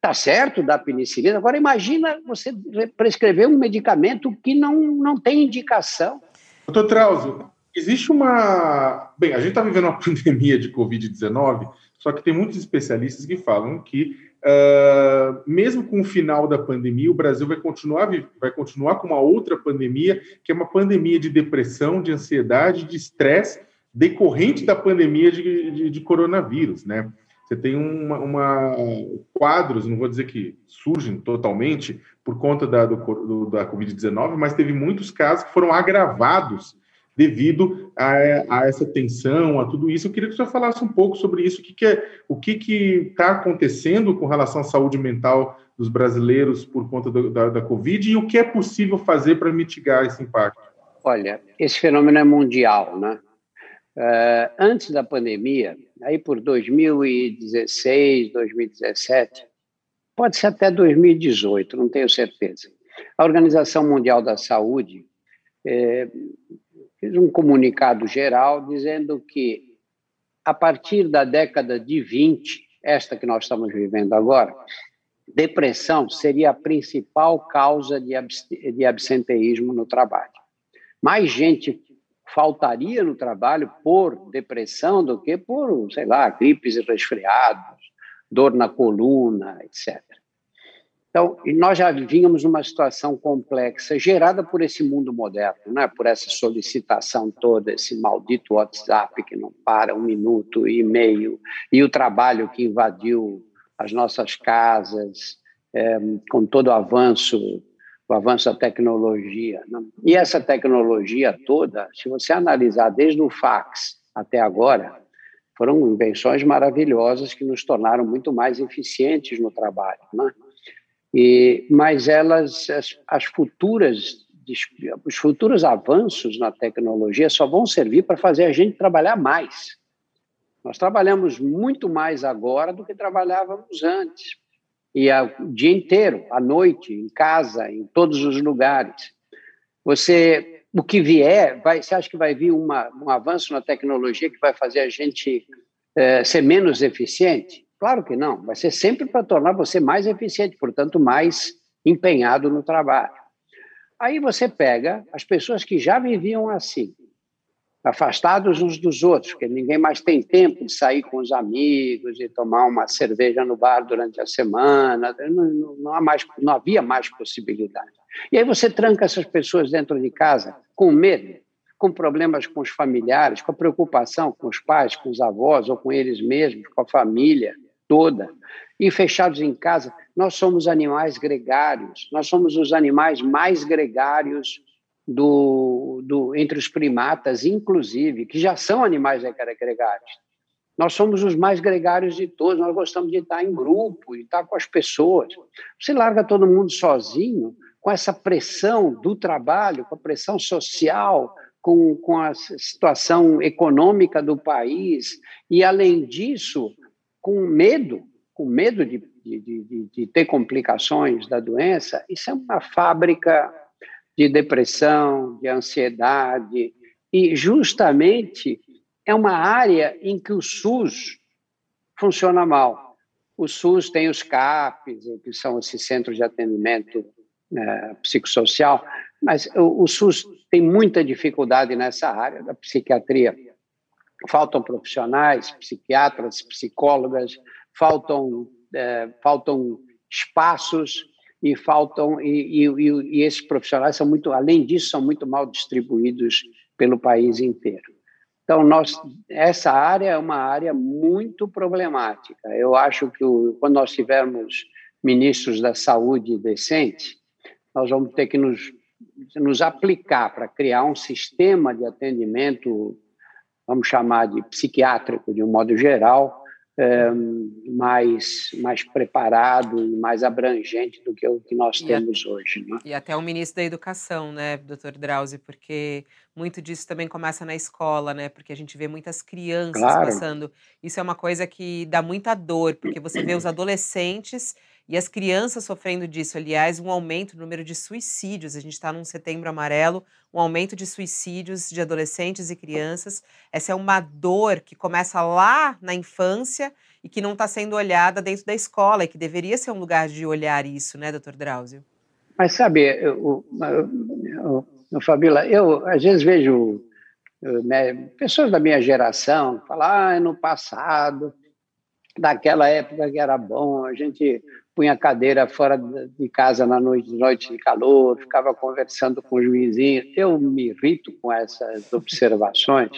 Tá certo dar penicilina. Agora, imagina você prescrever um medicamento que não, não tem indicação. Doutor Trauso, existe uma. Bem, a gente está vivendo uma [laughs] pandemia de Covid-19, só que tem muitos especialistas que falam que, uh, mesmo com o final da pandemia, o Brasil vai continuar, vai continuar com uma outra pandemia, que é uma pandemia de depressão, de ansiedade, de estresse decorrente da pandemia de, de, de coronavírus, né? Você tem uma, uma, quadros, não vou dizer que surgem totalmente por conta da, do, da Covid-19, mas teve muitos casos que foram agravados devido a, a, essa tensão, a tudo isso. Eu queria que o senhor falasse um pouco sobre isso, o que, que é, o que está acontecendo com relação à saúde mental dos brasileiros por conta do, da, da Covid e o que é possível fazer para mitigar esse impacto. Olha, esse fenômeno é mundial, né? Uh, antes da pandemia, aí por 2016, 2017, pode ser até 2018, não tenho certeza. A Organização Mundial da Saúde eh, fez um comunicado geral dizendo que, a partir da década de 20, esta que nós estamos vivendo agora, depressão seria a principal causa de, de absenteísmo no trabalho. Mais gente faltaria no trabalho por depressão do que por, sei lá, gripes e resfriados, dor na coluna, etc. Então, nós já vínhamos numa situação complexa, gerada por esse mundo moderno, né? por essa solicitação toda, esse maldito WhatsApp que não para um minuto e meio, e o trabalho que invadiu as nossas casas, é, com todo o avanço, o avanço da tecnologia. Né? E essa tecnologia toda, se você analisar desde o fax até agora, foram invenções maravilhosas que nos tornaram muito mais eficientes no trabalho. Né? E, mas elas, as, as futuras, os futuros avanços na tecnologia só vão servir para fazer a gente trabalhar mais. Nós trabalhamos muito mais agora do que trabalhávamos antes. E o dia inteiro, à noite, em casa, em todos os lugares. Você, o que vier, vai, você acha que vai vir uma, um avanço na tecnologia que vai fazer a gente é, ser menos eficiente? Claro que não, vai ser sempre para tornar você mais eficiente, portanto, mais empenhado no trabalho. Aí você pega as pessoas que já viviam assim, afastados uns dos outros, porque ninguém mais tem tempo de sair com os amigos e tomar uma cerveja no bar durante a semana, não, não, há mais, não havia mais possibilidade. E aí você tranca essas pessoas dentro de casa com medo, com problemas com os familiares, com a preocupação com os pais, com os avós ou com eles mesmos, com a família toda, e fechados em casa. Nós somos animais gregários, nós somos os animais mais gregários do, do, entre os primatas, inclusive, que já são animais gregários. Nós somos os mais gregários de todos, nós gostamos de estar em grupo, de estar com as pessoas. Você larga todo mundo sozinho, com essa pressão do trabalho, com a pressão social, com, com a situação econômica do país, e, além disso, com medo, com medo de, de, de, de ter complicações da doença, isso é uma fábrica de depressão, de ansiedade, e justamente é uma área em que o SUS funciona mal. O SUS tem os CAPs, que são esses centros de atendimento né, psicossocial, mas o, o SUS tem muita dificuldade nessa área da psiquiatria. Faltam profissionais, psiquiatras, psicólogas, faltam, é, faltam espaços e faltam e, e, e, esses profissionais são muito, além disso, são muito mal distribuídos pelo país inteiro. Então, nós, essa área é uma área muito problemática. Eu acho que o, quando nós tivermos ministros da saúde decentes, nós vamos ter que nos nos aplicar para criar um sistema de atendimento, vamos chamar de psiquiátrico de um modo geral, é, mais, mais preparado e mais abrangente do que o que nós e temos a, hoje. Né? E até o ministro da Educação, né, doutor Drauzio, porque muito disso também começa na escola, né? Porque a gente vê muitas crianças claro. passando. Isso é uma coisa que dá muita dor, porque você vê os adolescentes e as crianças sofrendo disso. Aliás, um aumento no número de suicídios. A gente está num setembro amarelo, um aumento de suicídios de adolescentes e crianças. Essa é uma dor que começa lá na infância e que não está sendo olhada dentro da escola, e que deveria ser um lugar de olhar isso, né, doutor Drauzio? Mas sabe, eu, eu, eu, Fabíola, eu às vezes vejo né, pessoas da minha geração falar, ah, no passado, daquela época que era bom, a gente punha a cadeira fora de casa na noite, noite de calor, ficava conversando com o juizinho. Eu me irrito com essas observações,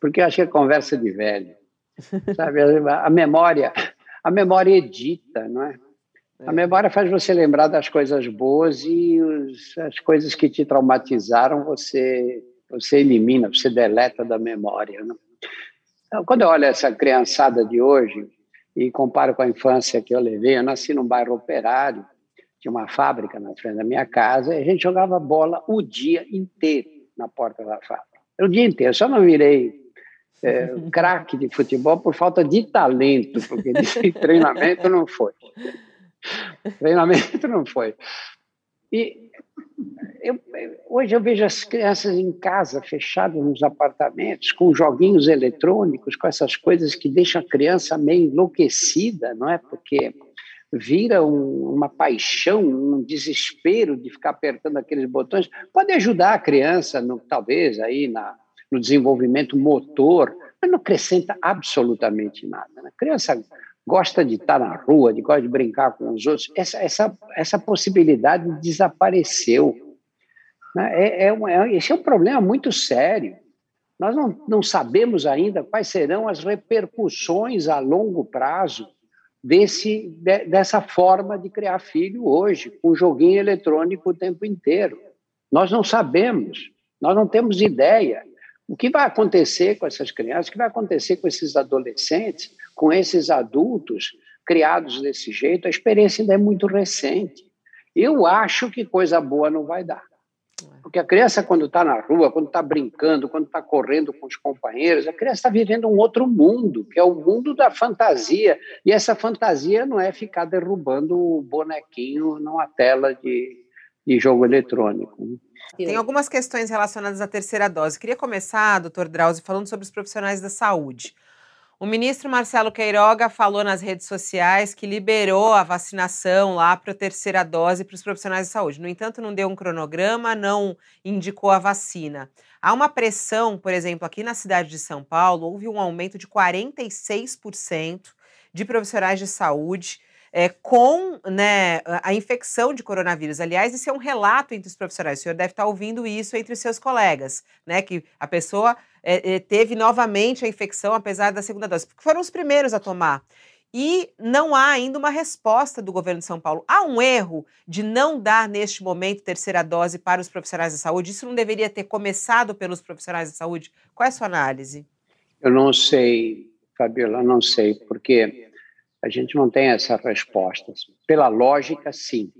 porque acho que é conversa de velho. Sabe, a memória, a memória edita, não é? A memória faz você lembrar das coisas boas e os, as coisas que te traumatizaram você você elimina, você deleta da memória. Não? Então, quando eu olho essa criançada de hoje, e comparo com a infância que eu levei. Eu nasci num bairro operário, tinha uma fábrica na frente da minha casa, e a gente jogava bola o dia inteiro na porta da fábrica. O dia inteiro. Eu só não virei é, [laughs] craque de futebol por falta de talento, porque de [laughs] treinamento não foi. Treinamento não foi. E eu, hoje eu vejo as crianças em casa, fechadas nos apartamentos, com joguinhos eletrônicos, com essas coisas que deixam a criança meio enlouquecida, não é? Porque vira um, uma paixão, um desespero de ficar apertando aqueles botões. Pode ajudar a criança, no, talvez, aí na, no desenvolvimento motor, mas não acrescenta absolutamente nada. Né? A criança gosta de estar na rua, de gosta de brincar com os outros. Essa, essa, essa possibilidade desapareceu. Né? É, é, é, esse é um problema muito sério. Nós não, não sabemos ainda quais serão as repercussões a longo prazo desse, de, dessa forma de criar filho hoje, com joguinho eletrônico o tempo inteiro. Nós não sabemos, nós não temos ideia. O que vai acontecer com essas crianças, o que vai acontecer com esses adolescentes, com esses adultos criados desse jeito, a experiência ainda é muito recente. Eu acho que coisa boa não vai dar. Porque a criança, quando está na rua, quando está brincando, quando está correndo com os companheiros, a criança está vivendo um outro mundo, que é o mundo da fantasia. E essa fantasia não é ficar derrubando o bonequinho numa tela de, de jogo eletrônico. Tem algumas questões relacionadas à terceira dose. Queria começar, doutor Drauzio, falando sobre os profissionais da saúde. O ministro Marcelo Queiroga falou nas redes sociais que liberou a vacinação lá para a terceira dose para os profissionais de saúde. No entanto, não deu um cronograma, não indicou a vacina. Há uma pressão, por exemplo, aqui na cidade de São Paulo, houve um aumento de 46% de profissionais de saúde é, com né, a infecção de coronavírus. Aliás, isso é um relato entre os profissionais. O senhor deve estar ouvindo isso entre os seus colegas, né? Que a pessoa é, teve novamente a infecção apesar da segunda dose, porque foram os primeiros a tomar. E não há ainda uma resposta do governo de São Paulo. Há um erro de não dar, neste momento, terceira dose para os profissionais de saúde? Isso não deveria ter começado pelos profissionais de saúde? Qual é a sua análise? Eu não sei, Fabiola, não sei, porque a gente não tem essas respostas. Pela lógica, sim,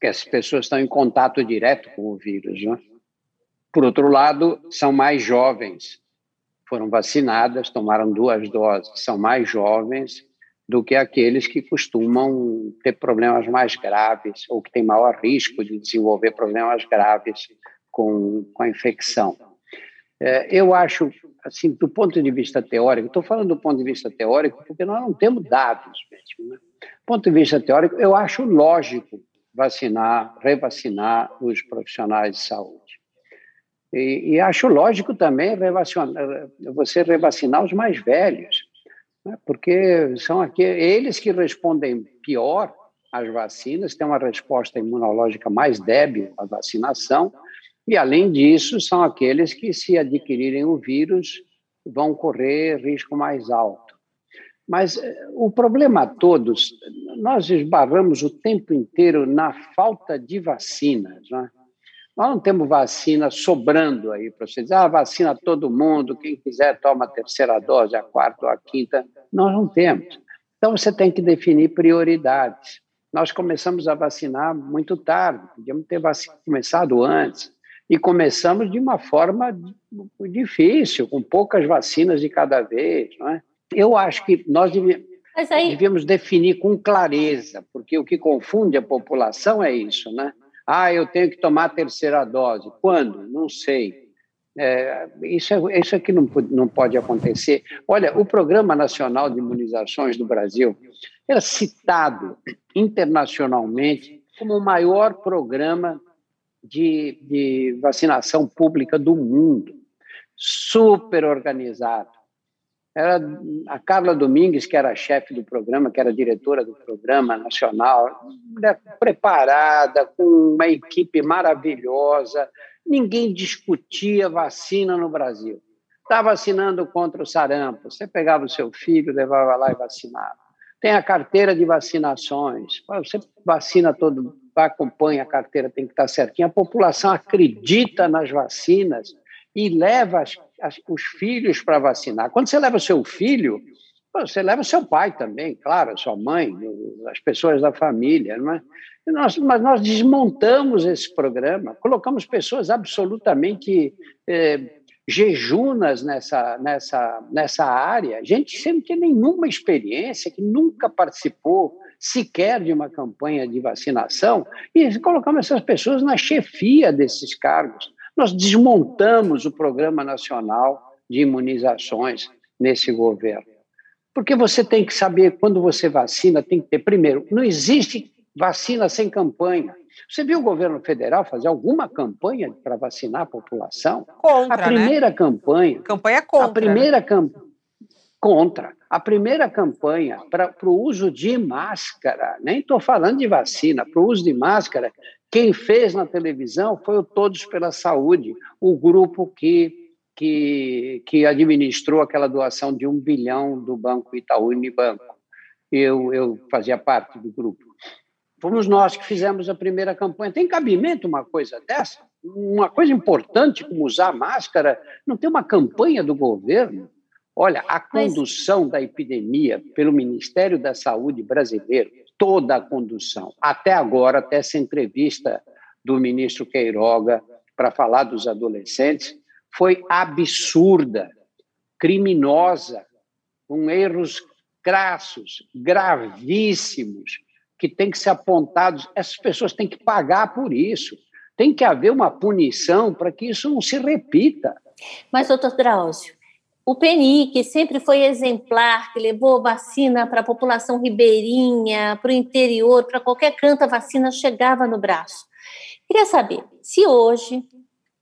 que as pessoas estão em contato direto com o vírus. Né? Por outro lado, são mais jovens, foram vacinadas, tomaram duas doses, são mais jovens do que aqueles que costumam ter problemas mais graves ou que têm maior risco de desenvolver problemas graves com, com a infecção. É, eu acho, assim, do ponto de vista teórico, estou falando do ponto de vista teórico porque nós não temos dados mesmo. Né? Do ponto de vista teórico, eu acho lógico vacinar, revacinar os profissionais de saúde. E, e acho lógico também revacinar, você revacinar os mais velhos, né? porque são aqueles, eles que respondem pior às vacinas, têm uma resposta imunológica mais débil à vacinação, e, além disso, são aqueles que, se adquirirem o vírus, vão correr risco mais alto. Mas eh, o problema todo, nós esbarramos o tempo inteiro na falta de vacinas. Né? Nós não temos vacina sobrando aí para você dizer, ah, vacina todo mundo, quem quiser toma a terceira dose, a quarta ou a quinta. Nós não temos. Então você tem que definir prioridades. Nós começamos a vacinar muito tarde, podíamos ter começado antes e começamos de uma forma difícil, com poucas vacinas de cada vez. Não é? Eu acho que nós aí... devíamos definir com clareza, porque o que confunde a população é isso, né? Ah, eu tenho que tomar a terceira dose. Quando? Não sei. É, isso, é, isso aqui não, não pode acontecer. Olha, o Programa Nacional de Imunizações do Brasil era citado internacionalmente como o maior programa de, de vacinação pública do mundo, super organizado. Era a Carla Domingues, que era chefe do programa, que era diretora do programa nacional, preparada, com uma equipe maravilhosa. Ninguém discutia vacina no Brasil. Está vacinando contra o sarampo. Você pegava o seu filho, levava lá e vacinava. Tem a carteira de vacinações. Você vacina todo acompanha a carteira tem que estar certinha. A população acredita nas vacinas e leva as, as, os filhos para vacinar. Quando você leva o seu filho, você leva o seu pai também, claro, a sua mãe, as pessoas da família, é? Nós, mas nós desmontamos esse programa, colocamos pessoas absolutamente eh, jejunas nessa, nessa, nessa área, gente sem ter nenhuma experiência, que nunca participou sequer de uma campanha de vacinação, e colocamos essas pessoas na chefia desses cargos. Nós desmontamos o Programa Nacional de Imunizações nesse governo. Porque você tem que saber, quando você vacina, tem que ter, primeiro, não existe vacina sem campanha. Você viu o governo federal fazer alguma campanha para vacinar a população? Contra, a primeira né? campanha. Campanha contra. A primeira né? campanha contra. A primeira campanha para o uso de máscara, nem estou falando de vacina, para o uso de máscara, quem fez na televisão foi o Todos pela Saúde, o grupo que, que, que administrou aquela doação de um bilhão do Banco Itaú Unibanco. Eu, eu fazia parte do grupo. Fomos nós que fizemos a primeira campanha. Tem cabimento uma coisa dessa? Uma coisa importante como usar máscara? Não tem uma campanha do governo? Olha, a condução da epidemia pelo Ministério da Saúde brasileiro, toda a condução, até agora, até essa entrevista do ministro Queiroga para falar dos adolescentes, foi absurda, criminosa, com erros crassos, gravíssimos, que têm que ser apontados. Essas pessoas têm que pagar por isso. Tem que haver uma punição para que isso não se repita. Mas, doutor Drauzio, o PNI, que sempre foi exemplar, que levou vacina para a população ribeirinha, para o interior, para qualquer canto, a vacina chegava no braço. Queria saber se hoje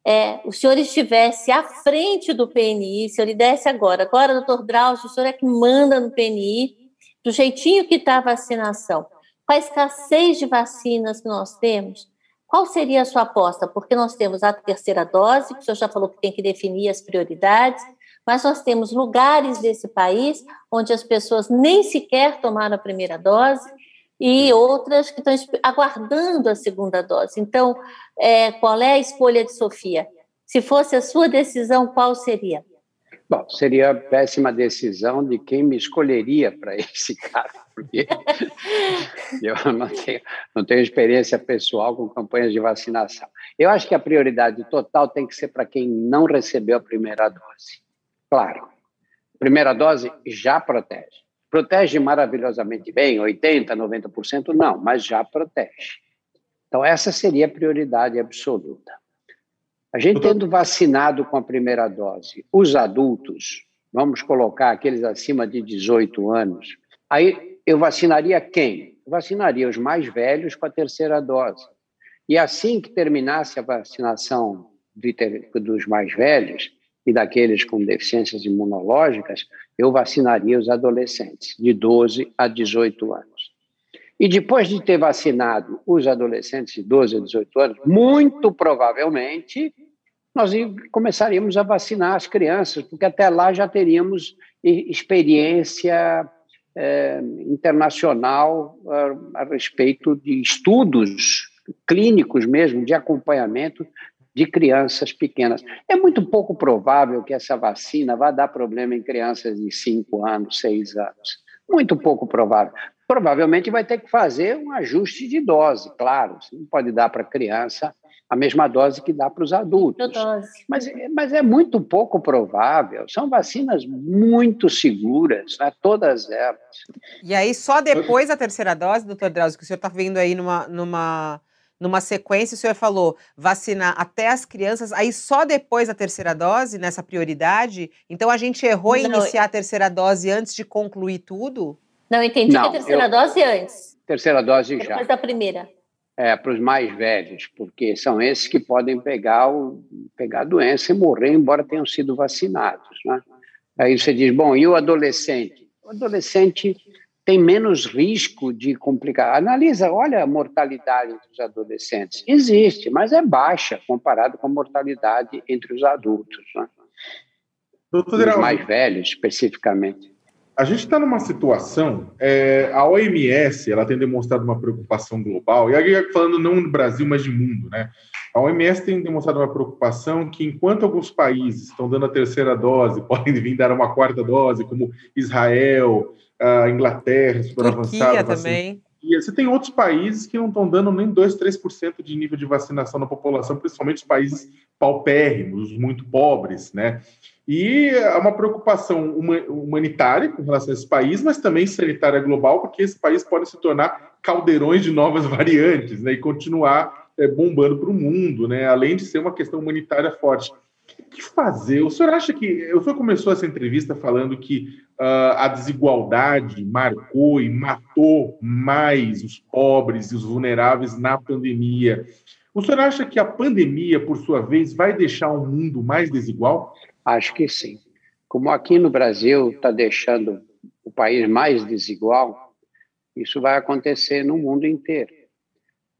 é, o senhor estivesse à frente do PNI, se eu lhe desse agora, agora, doutor Drauzio, o senhor é que manda no PNI, do jeitinho que está a vacinação. com a escassez de vacinas que nós temos, qual seria a sua aposta? Porque nós temos a terceira dose, que o senhor já falou que tem que definir as prioridades, mas nós temos lugares desse país onde as pessoas nem sequer tomaram a primeira dose e outras que estão aguardando a segunda dose. Então, é, qual é a escolha de Sofia? Se fosse a sua decisão, qual seria? Bom, seria a péssima decisão de quem me escolheria para [laughs] esse cargo, porque [laughs] eu não tenho, não tenho experiência pessoal com campanhas de vacinação. Eu acho que a prioridade total tem que ser para quem não recebeu a primeira dose. Claro, primeira dose já protege. Protege maravilhosamente bem, 80%, 90%? Não, mas já protege. Então, essa seria a prioridade absoluta. A gente tendo vacinado com a primeira dose os adultos, vamos colocar aqueles acima de 18 anos, aí eu vacinaria quem? Eu vacinaria os mais velhos com a terceira dose. E assim que terminasse a vacinação dos mais velhos e daqueles com deficiências imunológicas, eu vacinaria os adolescentes de 12 a 18 anos. E depois de ter vacinado os adolescentes de 12 a 18 anos, muito provavelmente nós começaríamos a vacinar as crianças, porque até lá já teríamos experiência é, internacional a, a respeito de estudos clínicos mesmo, de acompanhamento de crianças pequenas. É muito pouco provável que essa vacina vá dar problema em crianças de 5 anos, 6 anos. Muito pouco provável. Provavelmente vai ter que fazer um ajuste de dose, claro. Você não pode dar para a criança a mesma dose que dá para os adultos. Mas, mas é muito pouco provável. São vacinas muito seguras, né? todas elas. E aí, só depois da terceira dose, doutor Drauzio, que o senhor está vendo aí numa, numa, numa sequência, o senhor falou vacinar até as crianças, aí só depois da terceira dose, nessa prioridade? Então a gente errou em iniciar a terceira dose antes de concluir tudo? Não, entendi Não, que a terceira eu... dose antes. Terceira dose depois já. Depois da primeira é, para os mais velhos, porque são esses que podem pegar, o, pegar a doença e morrer, embora tenham sido vacinados. Né? Aí você diz, bom, e o adolescente? O adolescente tem menos risco de complicar. Analisa, olha a mortalidade entre os adolescentes. Existe, mas é baixa comparado com a mortalidade entre os adultos. Né? Doutor os mais velhos, especificamente a gente está numa situação, é, a OMS ela tem demonstrado uma preocupação global, e aí falando não no Brasil, mas de mundo, né? A OMS tem demonstrado uma preocupação que enquanto alguns países estão dando a terceira dose, [laughs] podem vir dar uma quarta dose, como Israel, a Inglaterra, super avançada. também. E você tem outros países que não estão dando nem 2, 3% de nível de vacinação na população, principalmente os países paupérrimos, muito pobres, né? E há uma preocupação humanitária com relação a esse país, mas também sanitária global, porque esse país pode se tornar caldeirões de novas [laughs] variantes né, e continuar é, bombando para o mundo, né, além de ser uma questão humanitária forte. O que fazer? O senhor acha que. O senhor começou essa entrevista falando que uh, a desigualdade marcou e matou mais os pobres e os vulneráveis na pandemia. O senhor acha que a pandemia, por sua vez, vai deixar o um mundo mais desigual? Acho que sim. Como aqui no Brasil está deixando o país mais desigual, isso vai acontecer no mundo inteiro.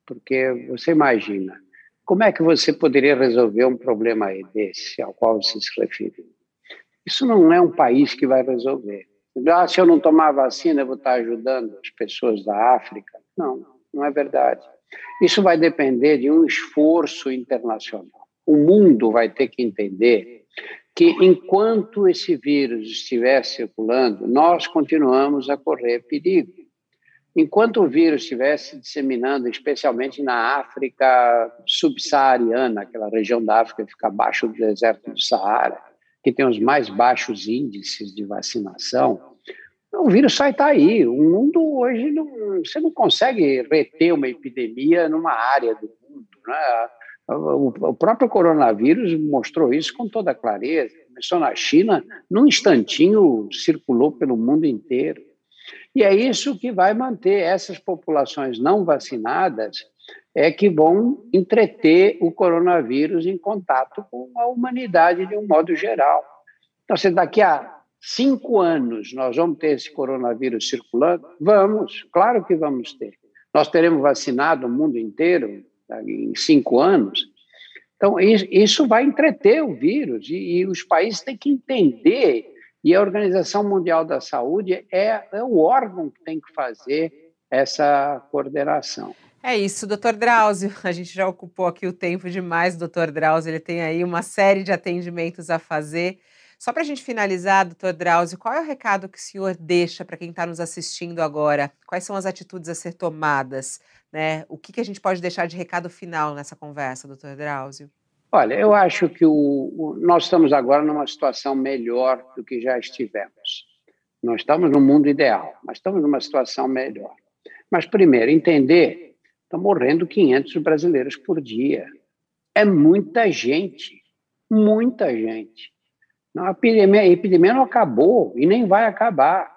Porque você imagina, como é que você poderia resolver um problema desse ao qual você se referiu? Isso não é um país que vai resolver. Ah, se eu não tomar vacina, eu vou estar ajudando as pessoas da África. Não, não é verdade. Isso vai depender de um esforço internacional. O mundo vai ter que entender que enquanto esse vírus estiver circulando, nós continuamos a correr perigo. Enquanto o vírus estiver se disseminando, especialmente na África subsaariana, aquela região da África que fica abaixo do deserto do Saara, que tem os mais baixos índices de vacinação, o vírus sai tá aí. O mundo hoje não, você não consegue reter uma epidemia numa área do mundo, né? O próprio coronavírus mostrou isso com toda clareza. Começou na China, num instantinho circulou pelo mundo inteiro. E é isso que vai manter essas populações não vacinadas, é que vão entreter o coronavírus em contato com a humanidade de um modo geral. Então, se daqui a cinco anos nós vamos ter esse coronavírus circulando, vamos, claro que vamos ter. Nós teremos vacinado o mundo inteiro em cinco anos. Então, isso vai entreter o vírus e, e os países têm que entender. E a Organização Mundial da Saúde é, é o órgão que tem que fazer essa coordenação. É isso, doutor Drauzio. A gente já ocupou aqui o tempo demais, doutor Drauzio. Ele tem aí uma série de atendimentos a fazer. Só para a gente finalizar, doutor Drauzio, qual é o recado que o senhor deixa para quem está nos assistindo agora? Quais são as atitudes a ser tomadas? Né? O que, que a gente pode deixar de recado final nessa conversa, doutor Drauzio? Olha, eu acho que o, o, nós estamos agora numa situação melhor do que já estivemos. Nós estamos no mundo ideal, mas estamos numa situação melhor. Mas, primeiro, entender Estão morrendo 500 brasileiros por dia. É muita gente, muita gente. Não, a, epidemia, a epidemia não acabou e nem vai acabar.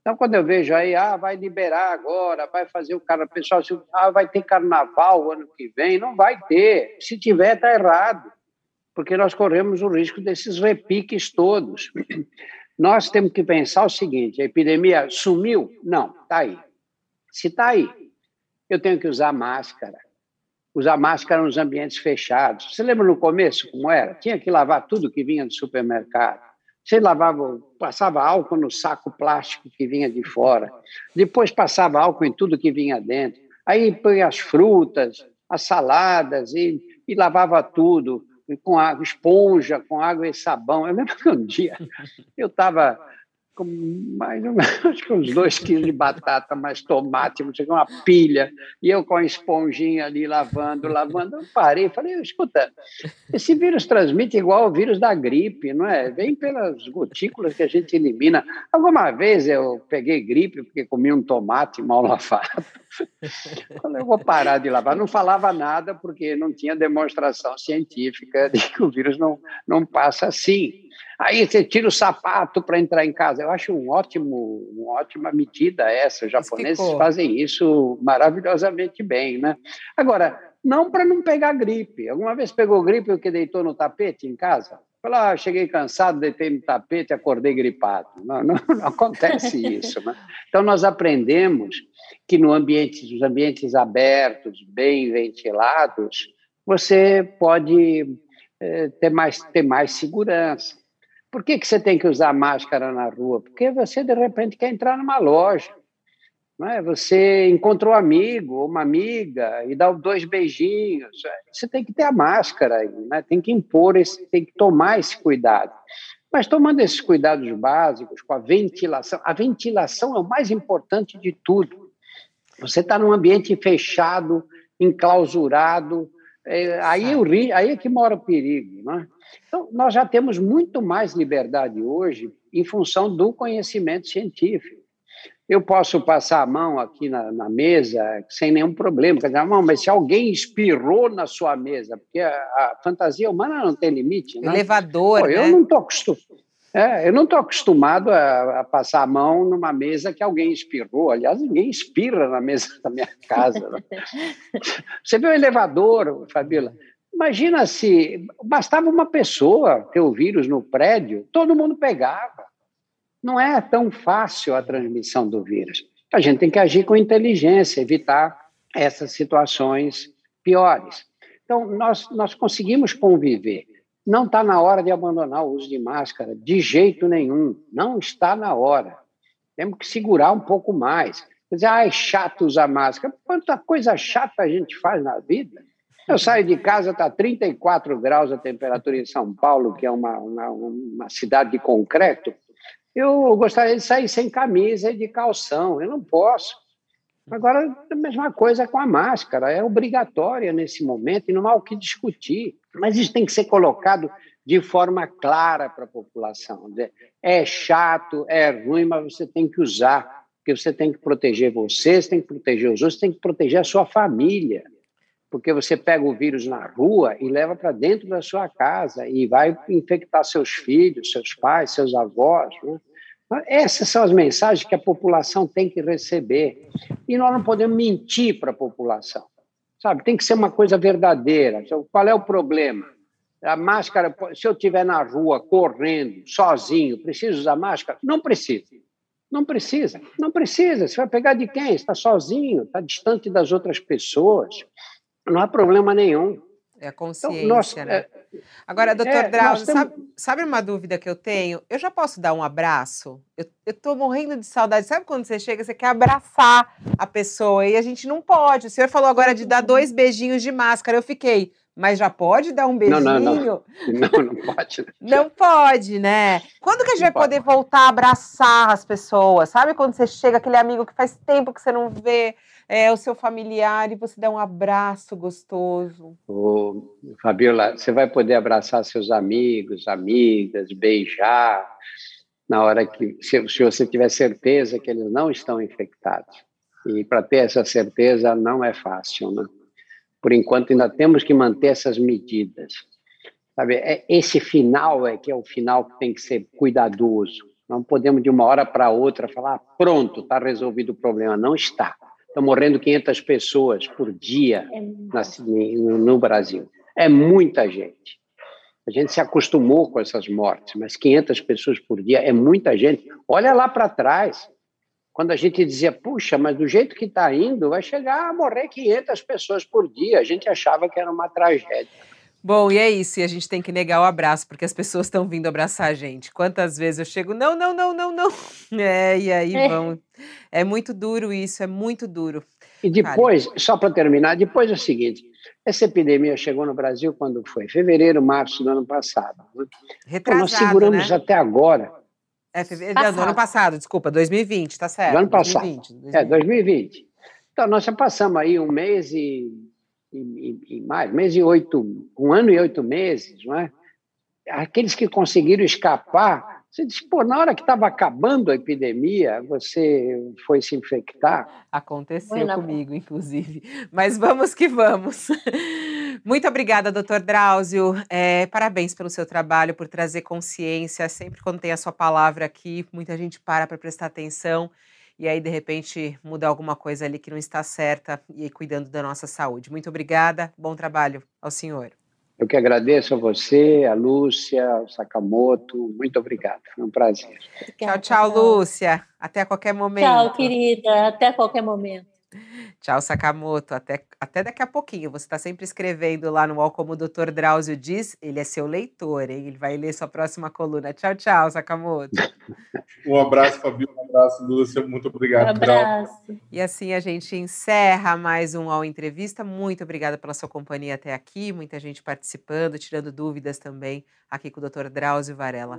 Então, quando eu vejo aí, ah, vai liberar agora, vai fazer o cara, pessoal, ah, vai ter carnaval ano que vem, não vai ter. Se tiver, está errado, porque nós corremos o risco desses repiques todos. [clears throat] Nós temos que pensar o seguinte: a epidemia sumiu? Não, está aí. Se está aí, eu tenho que usar máscara. Usar máscara nos ambientes fechados. Você lembra no começo como era? Tinha que lavar tudo que vinha do supermercado. Você lavava, passava álcool no saco plástico que vinha de fora. Depois passava álcool em tudo que vinha dentro. Aí põe as frutas, as saladas e, e lavava tudo com água, esponja, com água e sabão. Eu lembro que um dia eu estava com mais ou menos, [laughs] uns dois quilos de batata, mais tomate, uma pilha, e eu com a esponjinha ali lavando, lavando, eu parei falei, escuta, esse vírus transmite igual o vírus da gripe, não é? Vem pelas gotículas que a gente elimina. Alguma vez eu peguei gripe porque comi um tomate mal [laughs] lavado. Falei, eu vou parar de lavar. Não falava nada porque não tinha demonstração científica de que o vírus não, não passa assim. Aí você tira o sapato para entrar em casa. Eu acho um ótimo, uma ótima medida essa. Os japoneses Ficou. fazem isso maravilhosamente bem, né? Agora, não para não pegar gripe. Alguma vez pegou gripe o que deitou no tapete em casa? Falou, ah, cheguei cansado, deitei no tapete, acordei gripado. Não, não, [laughs] não acontece isso. Né? Então, nós aprendemos que no ambiente, nos ambientes abertos, bem ventilados, você pode é, ter, mais, ter mais segurança. Por que, que você tem que usar máscara na rua? Porque você, de repente, quer entrar numa loja. Não é? Você encontrou um amigo ou uma amiga e dá dois beijinhos. Você tem que ter a máscara aí, né? tem que impor, esse, tem que tomar esse cuidado. Mas tomando esses cuidados básicos, com a ventilação, a ventilação é o mais importante de tudo. Você está num ambiente fechado, enclausurado, é, aí, o, aí é que mora o perigo. Né? Então, nós já temos muito mais liberdade hoje em função do conhecimento científico. Eu posso passar a mão aqui na, na mesa sem nenhum problema. Quer dizer, não, mas se alguém espirrou na sua mesa, porque a, a fantasia humana não tem limite. Né? Elevador. Pô, né? Eu não estou acostumado. É, eu não estou acostumado a, a, passar a mão numa mesa que alguém espirrou. Aliás, ninguém espirra na mesa da minha casa. Né? [laughs] Você vê o elevador, Fabíola? Imagina se bastava uma pessoa ter o vírus no prédio, todo mundo pegava. Não é tão fácil a transmissão do vírus. A gente tem que agir com inteligência, evitar essas situações piores. Então, nós, nós conseguimos conviver. Não está na hora de abandonar o uso de máscara, de jeito nenhum. Não está na hora. Temos que segurar um pouco mais. Quer dizer, ah, é chato usar máscara. Quanta coisa chata a gente faz na vida. Eu saio de casa, está 34 graus a temperatura em São Paulo, que é uma, uma, uma, cidade de concreto. Eu gostaria de sair sem camisa e de calção. Eu não posso. Agora, a mesma coisa com a máscara. É obrigatória nesse momento e não há o que discutir. Mas isso tem que ser colocado de forma clara para a população. É chato, é ruim, mas você tem que usar, porque você tem que proteger você, você tem que proteger os outros, tem que proteger a sua família porque você pega o vírus na rua e leva para dentro da sua casa e vai infectar seus filhos, seus pais, seus avós. Né? Essas são as mensagens que a população tem que receber. E nós não podemos mentir para a população. Sabe, tem que ser uma coisa verdadeira. Então, qual é o problema? A máscara, se eu estiver na rua correndo, sozinho, preciso usar máscara? Não preciso. Não precisa, não precisa. Você vai pegar de quem? Está sozinho, está distante das outras pessoas. Não há problema nenhum. É a consciência, então, nós, né? É, Agora, doutor é, Drauzio, temos... sabe, sabe, uma dúvida que eu tenho? Eu já posso dar um abraço? Eu, estou morrendo de saudade. Sabe quando você chega, você quer abraçar a pessoa e a gente não pode. O senhor falou agora de dar dois beijinhos de máscara. Eu fiquei, mas já pode dar um beijinho? Não, não, não. [laughs] Não, não pode. não pode, né? Quando que a gente não vai pode. poder voltar a abraçar as pessoas? Sabe quando você chega, aquele amigo que faz tempo que você não vê? é, o seu familiar e você dá um abraço gostoso. Ô, Fabiola, você vai poder abraçar seus amigos, amigas, beijar, na hora que, se, se você tiver certeza que eles não estão infectados. E para ter essa certeza não é fácil, né? Por enquanto ainda temos que manter essas medidas. Sabe, é, esse final é que é o final que tem que ser cuidadoso. Não podemos de uma hora para outra falar, ah, pronto, está resolvido o problema. Não está. Estão morrendo 500 pessoas por dia é no Brasil. É muita gente. A gente se acostumou com essas mortes, mas 500 pessoas por dia é muita gente. Olha lá para trás, quando a gente dizia, puxa, mas do jeito que está indo, vai chegar a morrer 500 pessoas por dia. A gente achava que era uma tragédia. Bom, e é isso, e a gente tem que negar o abraço, porque as pessoas estão vindo abraçar a gente. Quantas vezes eu chego, não, não, não, não, não. [laughs] É, e aí é. vão. É muito duro isso, é muito duro. E depois, Cara. só para terminar, depois é o seguinte: essa epidemia chegou no Brasil quando foi? Fevereiro, março do ano passado. Né? Retrasado, então, nós seguramos né? até agora. É, fevereiro, do ano passado, desculpa, 2020, tá certo. Do ano passado. 2020, 2020. É, 2020. Então, nós já passamos aí um mês e e, e, mais, mês e oito, um ano e oito meses, não é? Aqueles que conseguiram escapar, você disse, pô, na hora que estava acabando a epidemia, você foi se infectar? Aconteceu comigo, inclusive. Mas vamos que vamos. [laughs] Muito obrigada, doutor Drauzio. É, parabéns pelo seu trabalho, por trazer consciência. Sempre quando tem a sua palavra aqui, muita gente para para prestar atenção e aí, de repente, mudar alguma coisa ali que não está certa e cuidando da nossa saúde. Muito obrigada, bom trabalho ao senhor. Eu que agradeço a você, a Lúcia, o Sakamoto. Muito obrigado, foi um prazer. Obrigada, tchau, tchau, Lúcia. Até qualquer momento. Tchau, querida. Até qualquer momento. Tchau, Sakamoto. Até, até daqui a pouquinho. Você está sempre escrevendo lá no UOL, como o Dr. Drauzio diz. Ele é seu leitor, hein? Ele vai ler sua próxima coluna. Tchau, tchau, Sakamoto. [laughs] um abraço, Fabio. Um abraço, Lúcia. Muito obrigado. Um abraço. E assim a gente encerra mais um UOL Entrevista. Muito obrigada pela sua companhia até aqui. Muita gente participando, tirando dúvidas também aqui com o Dr. Drauzio Varela.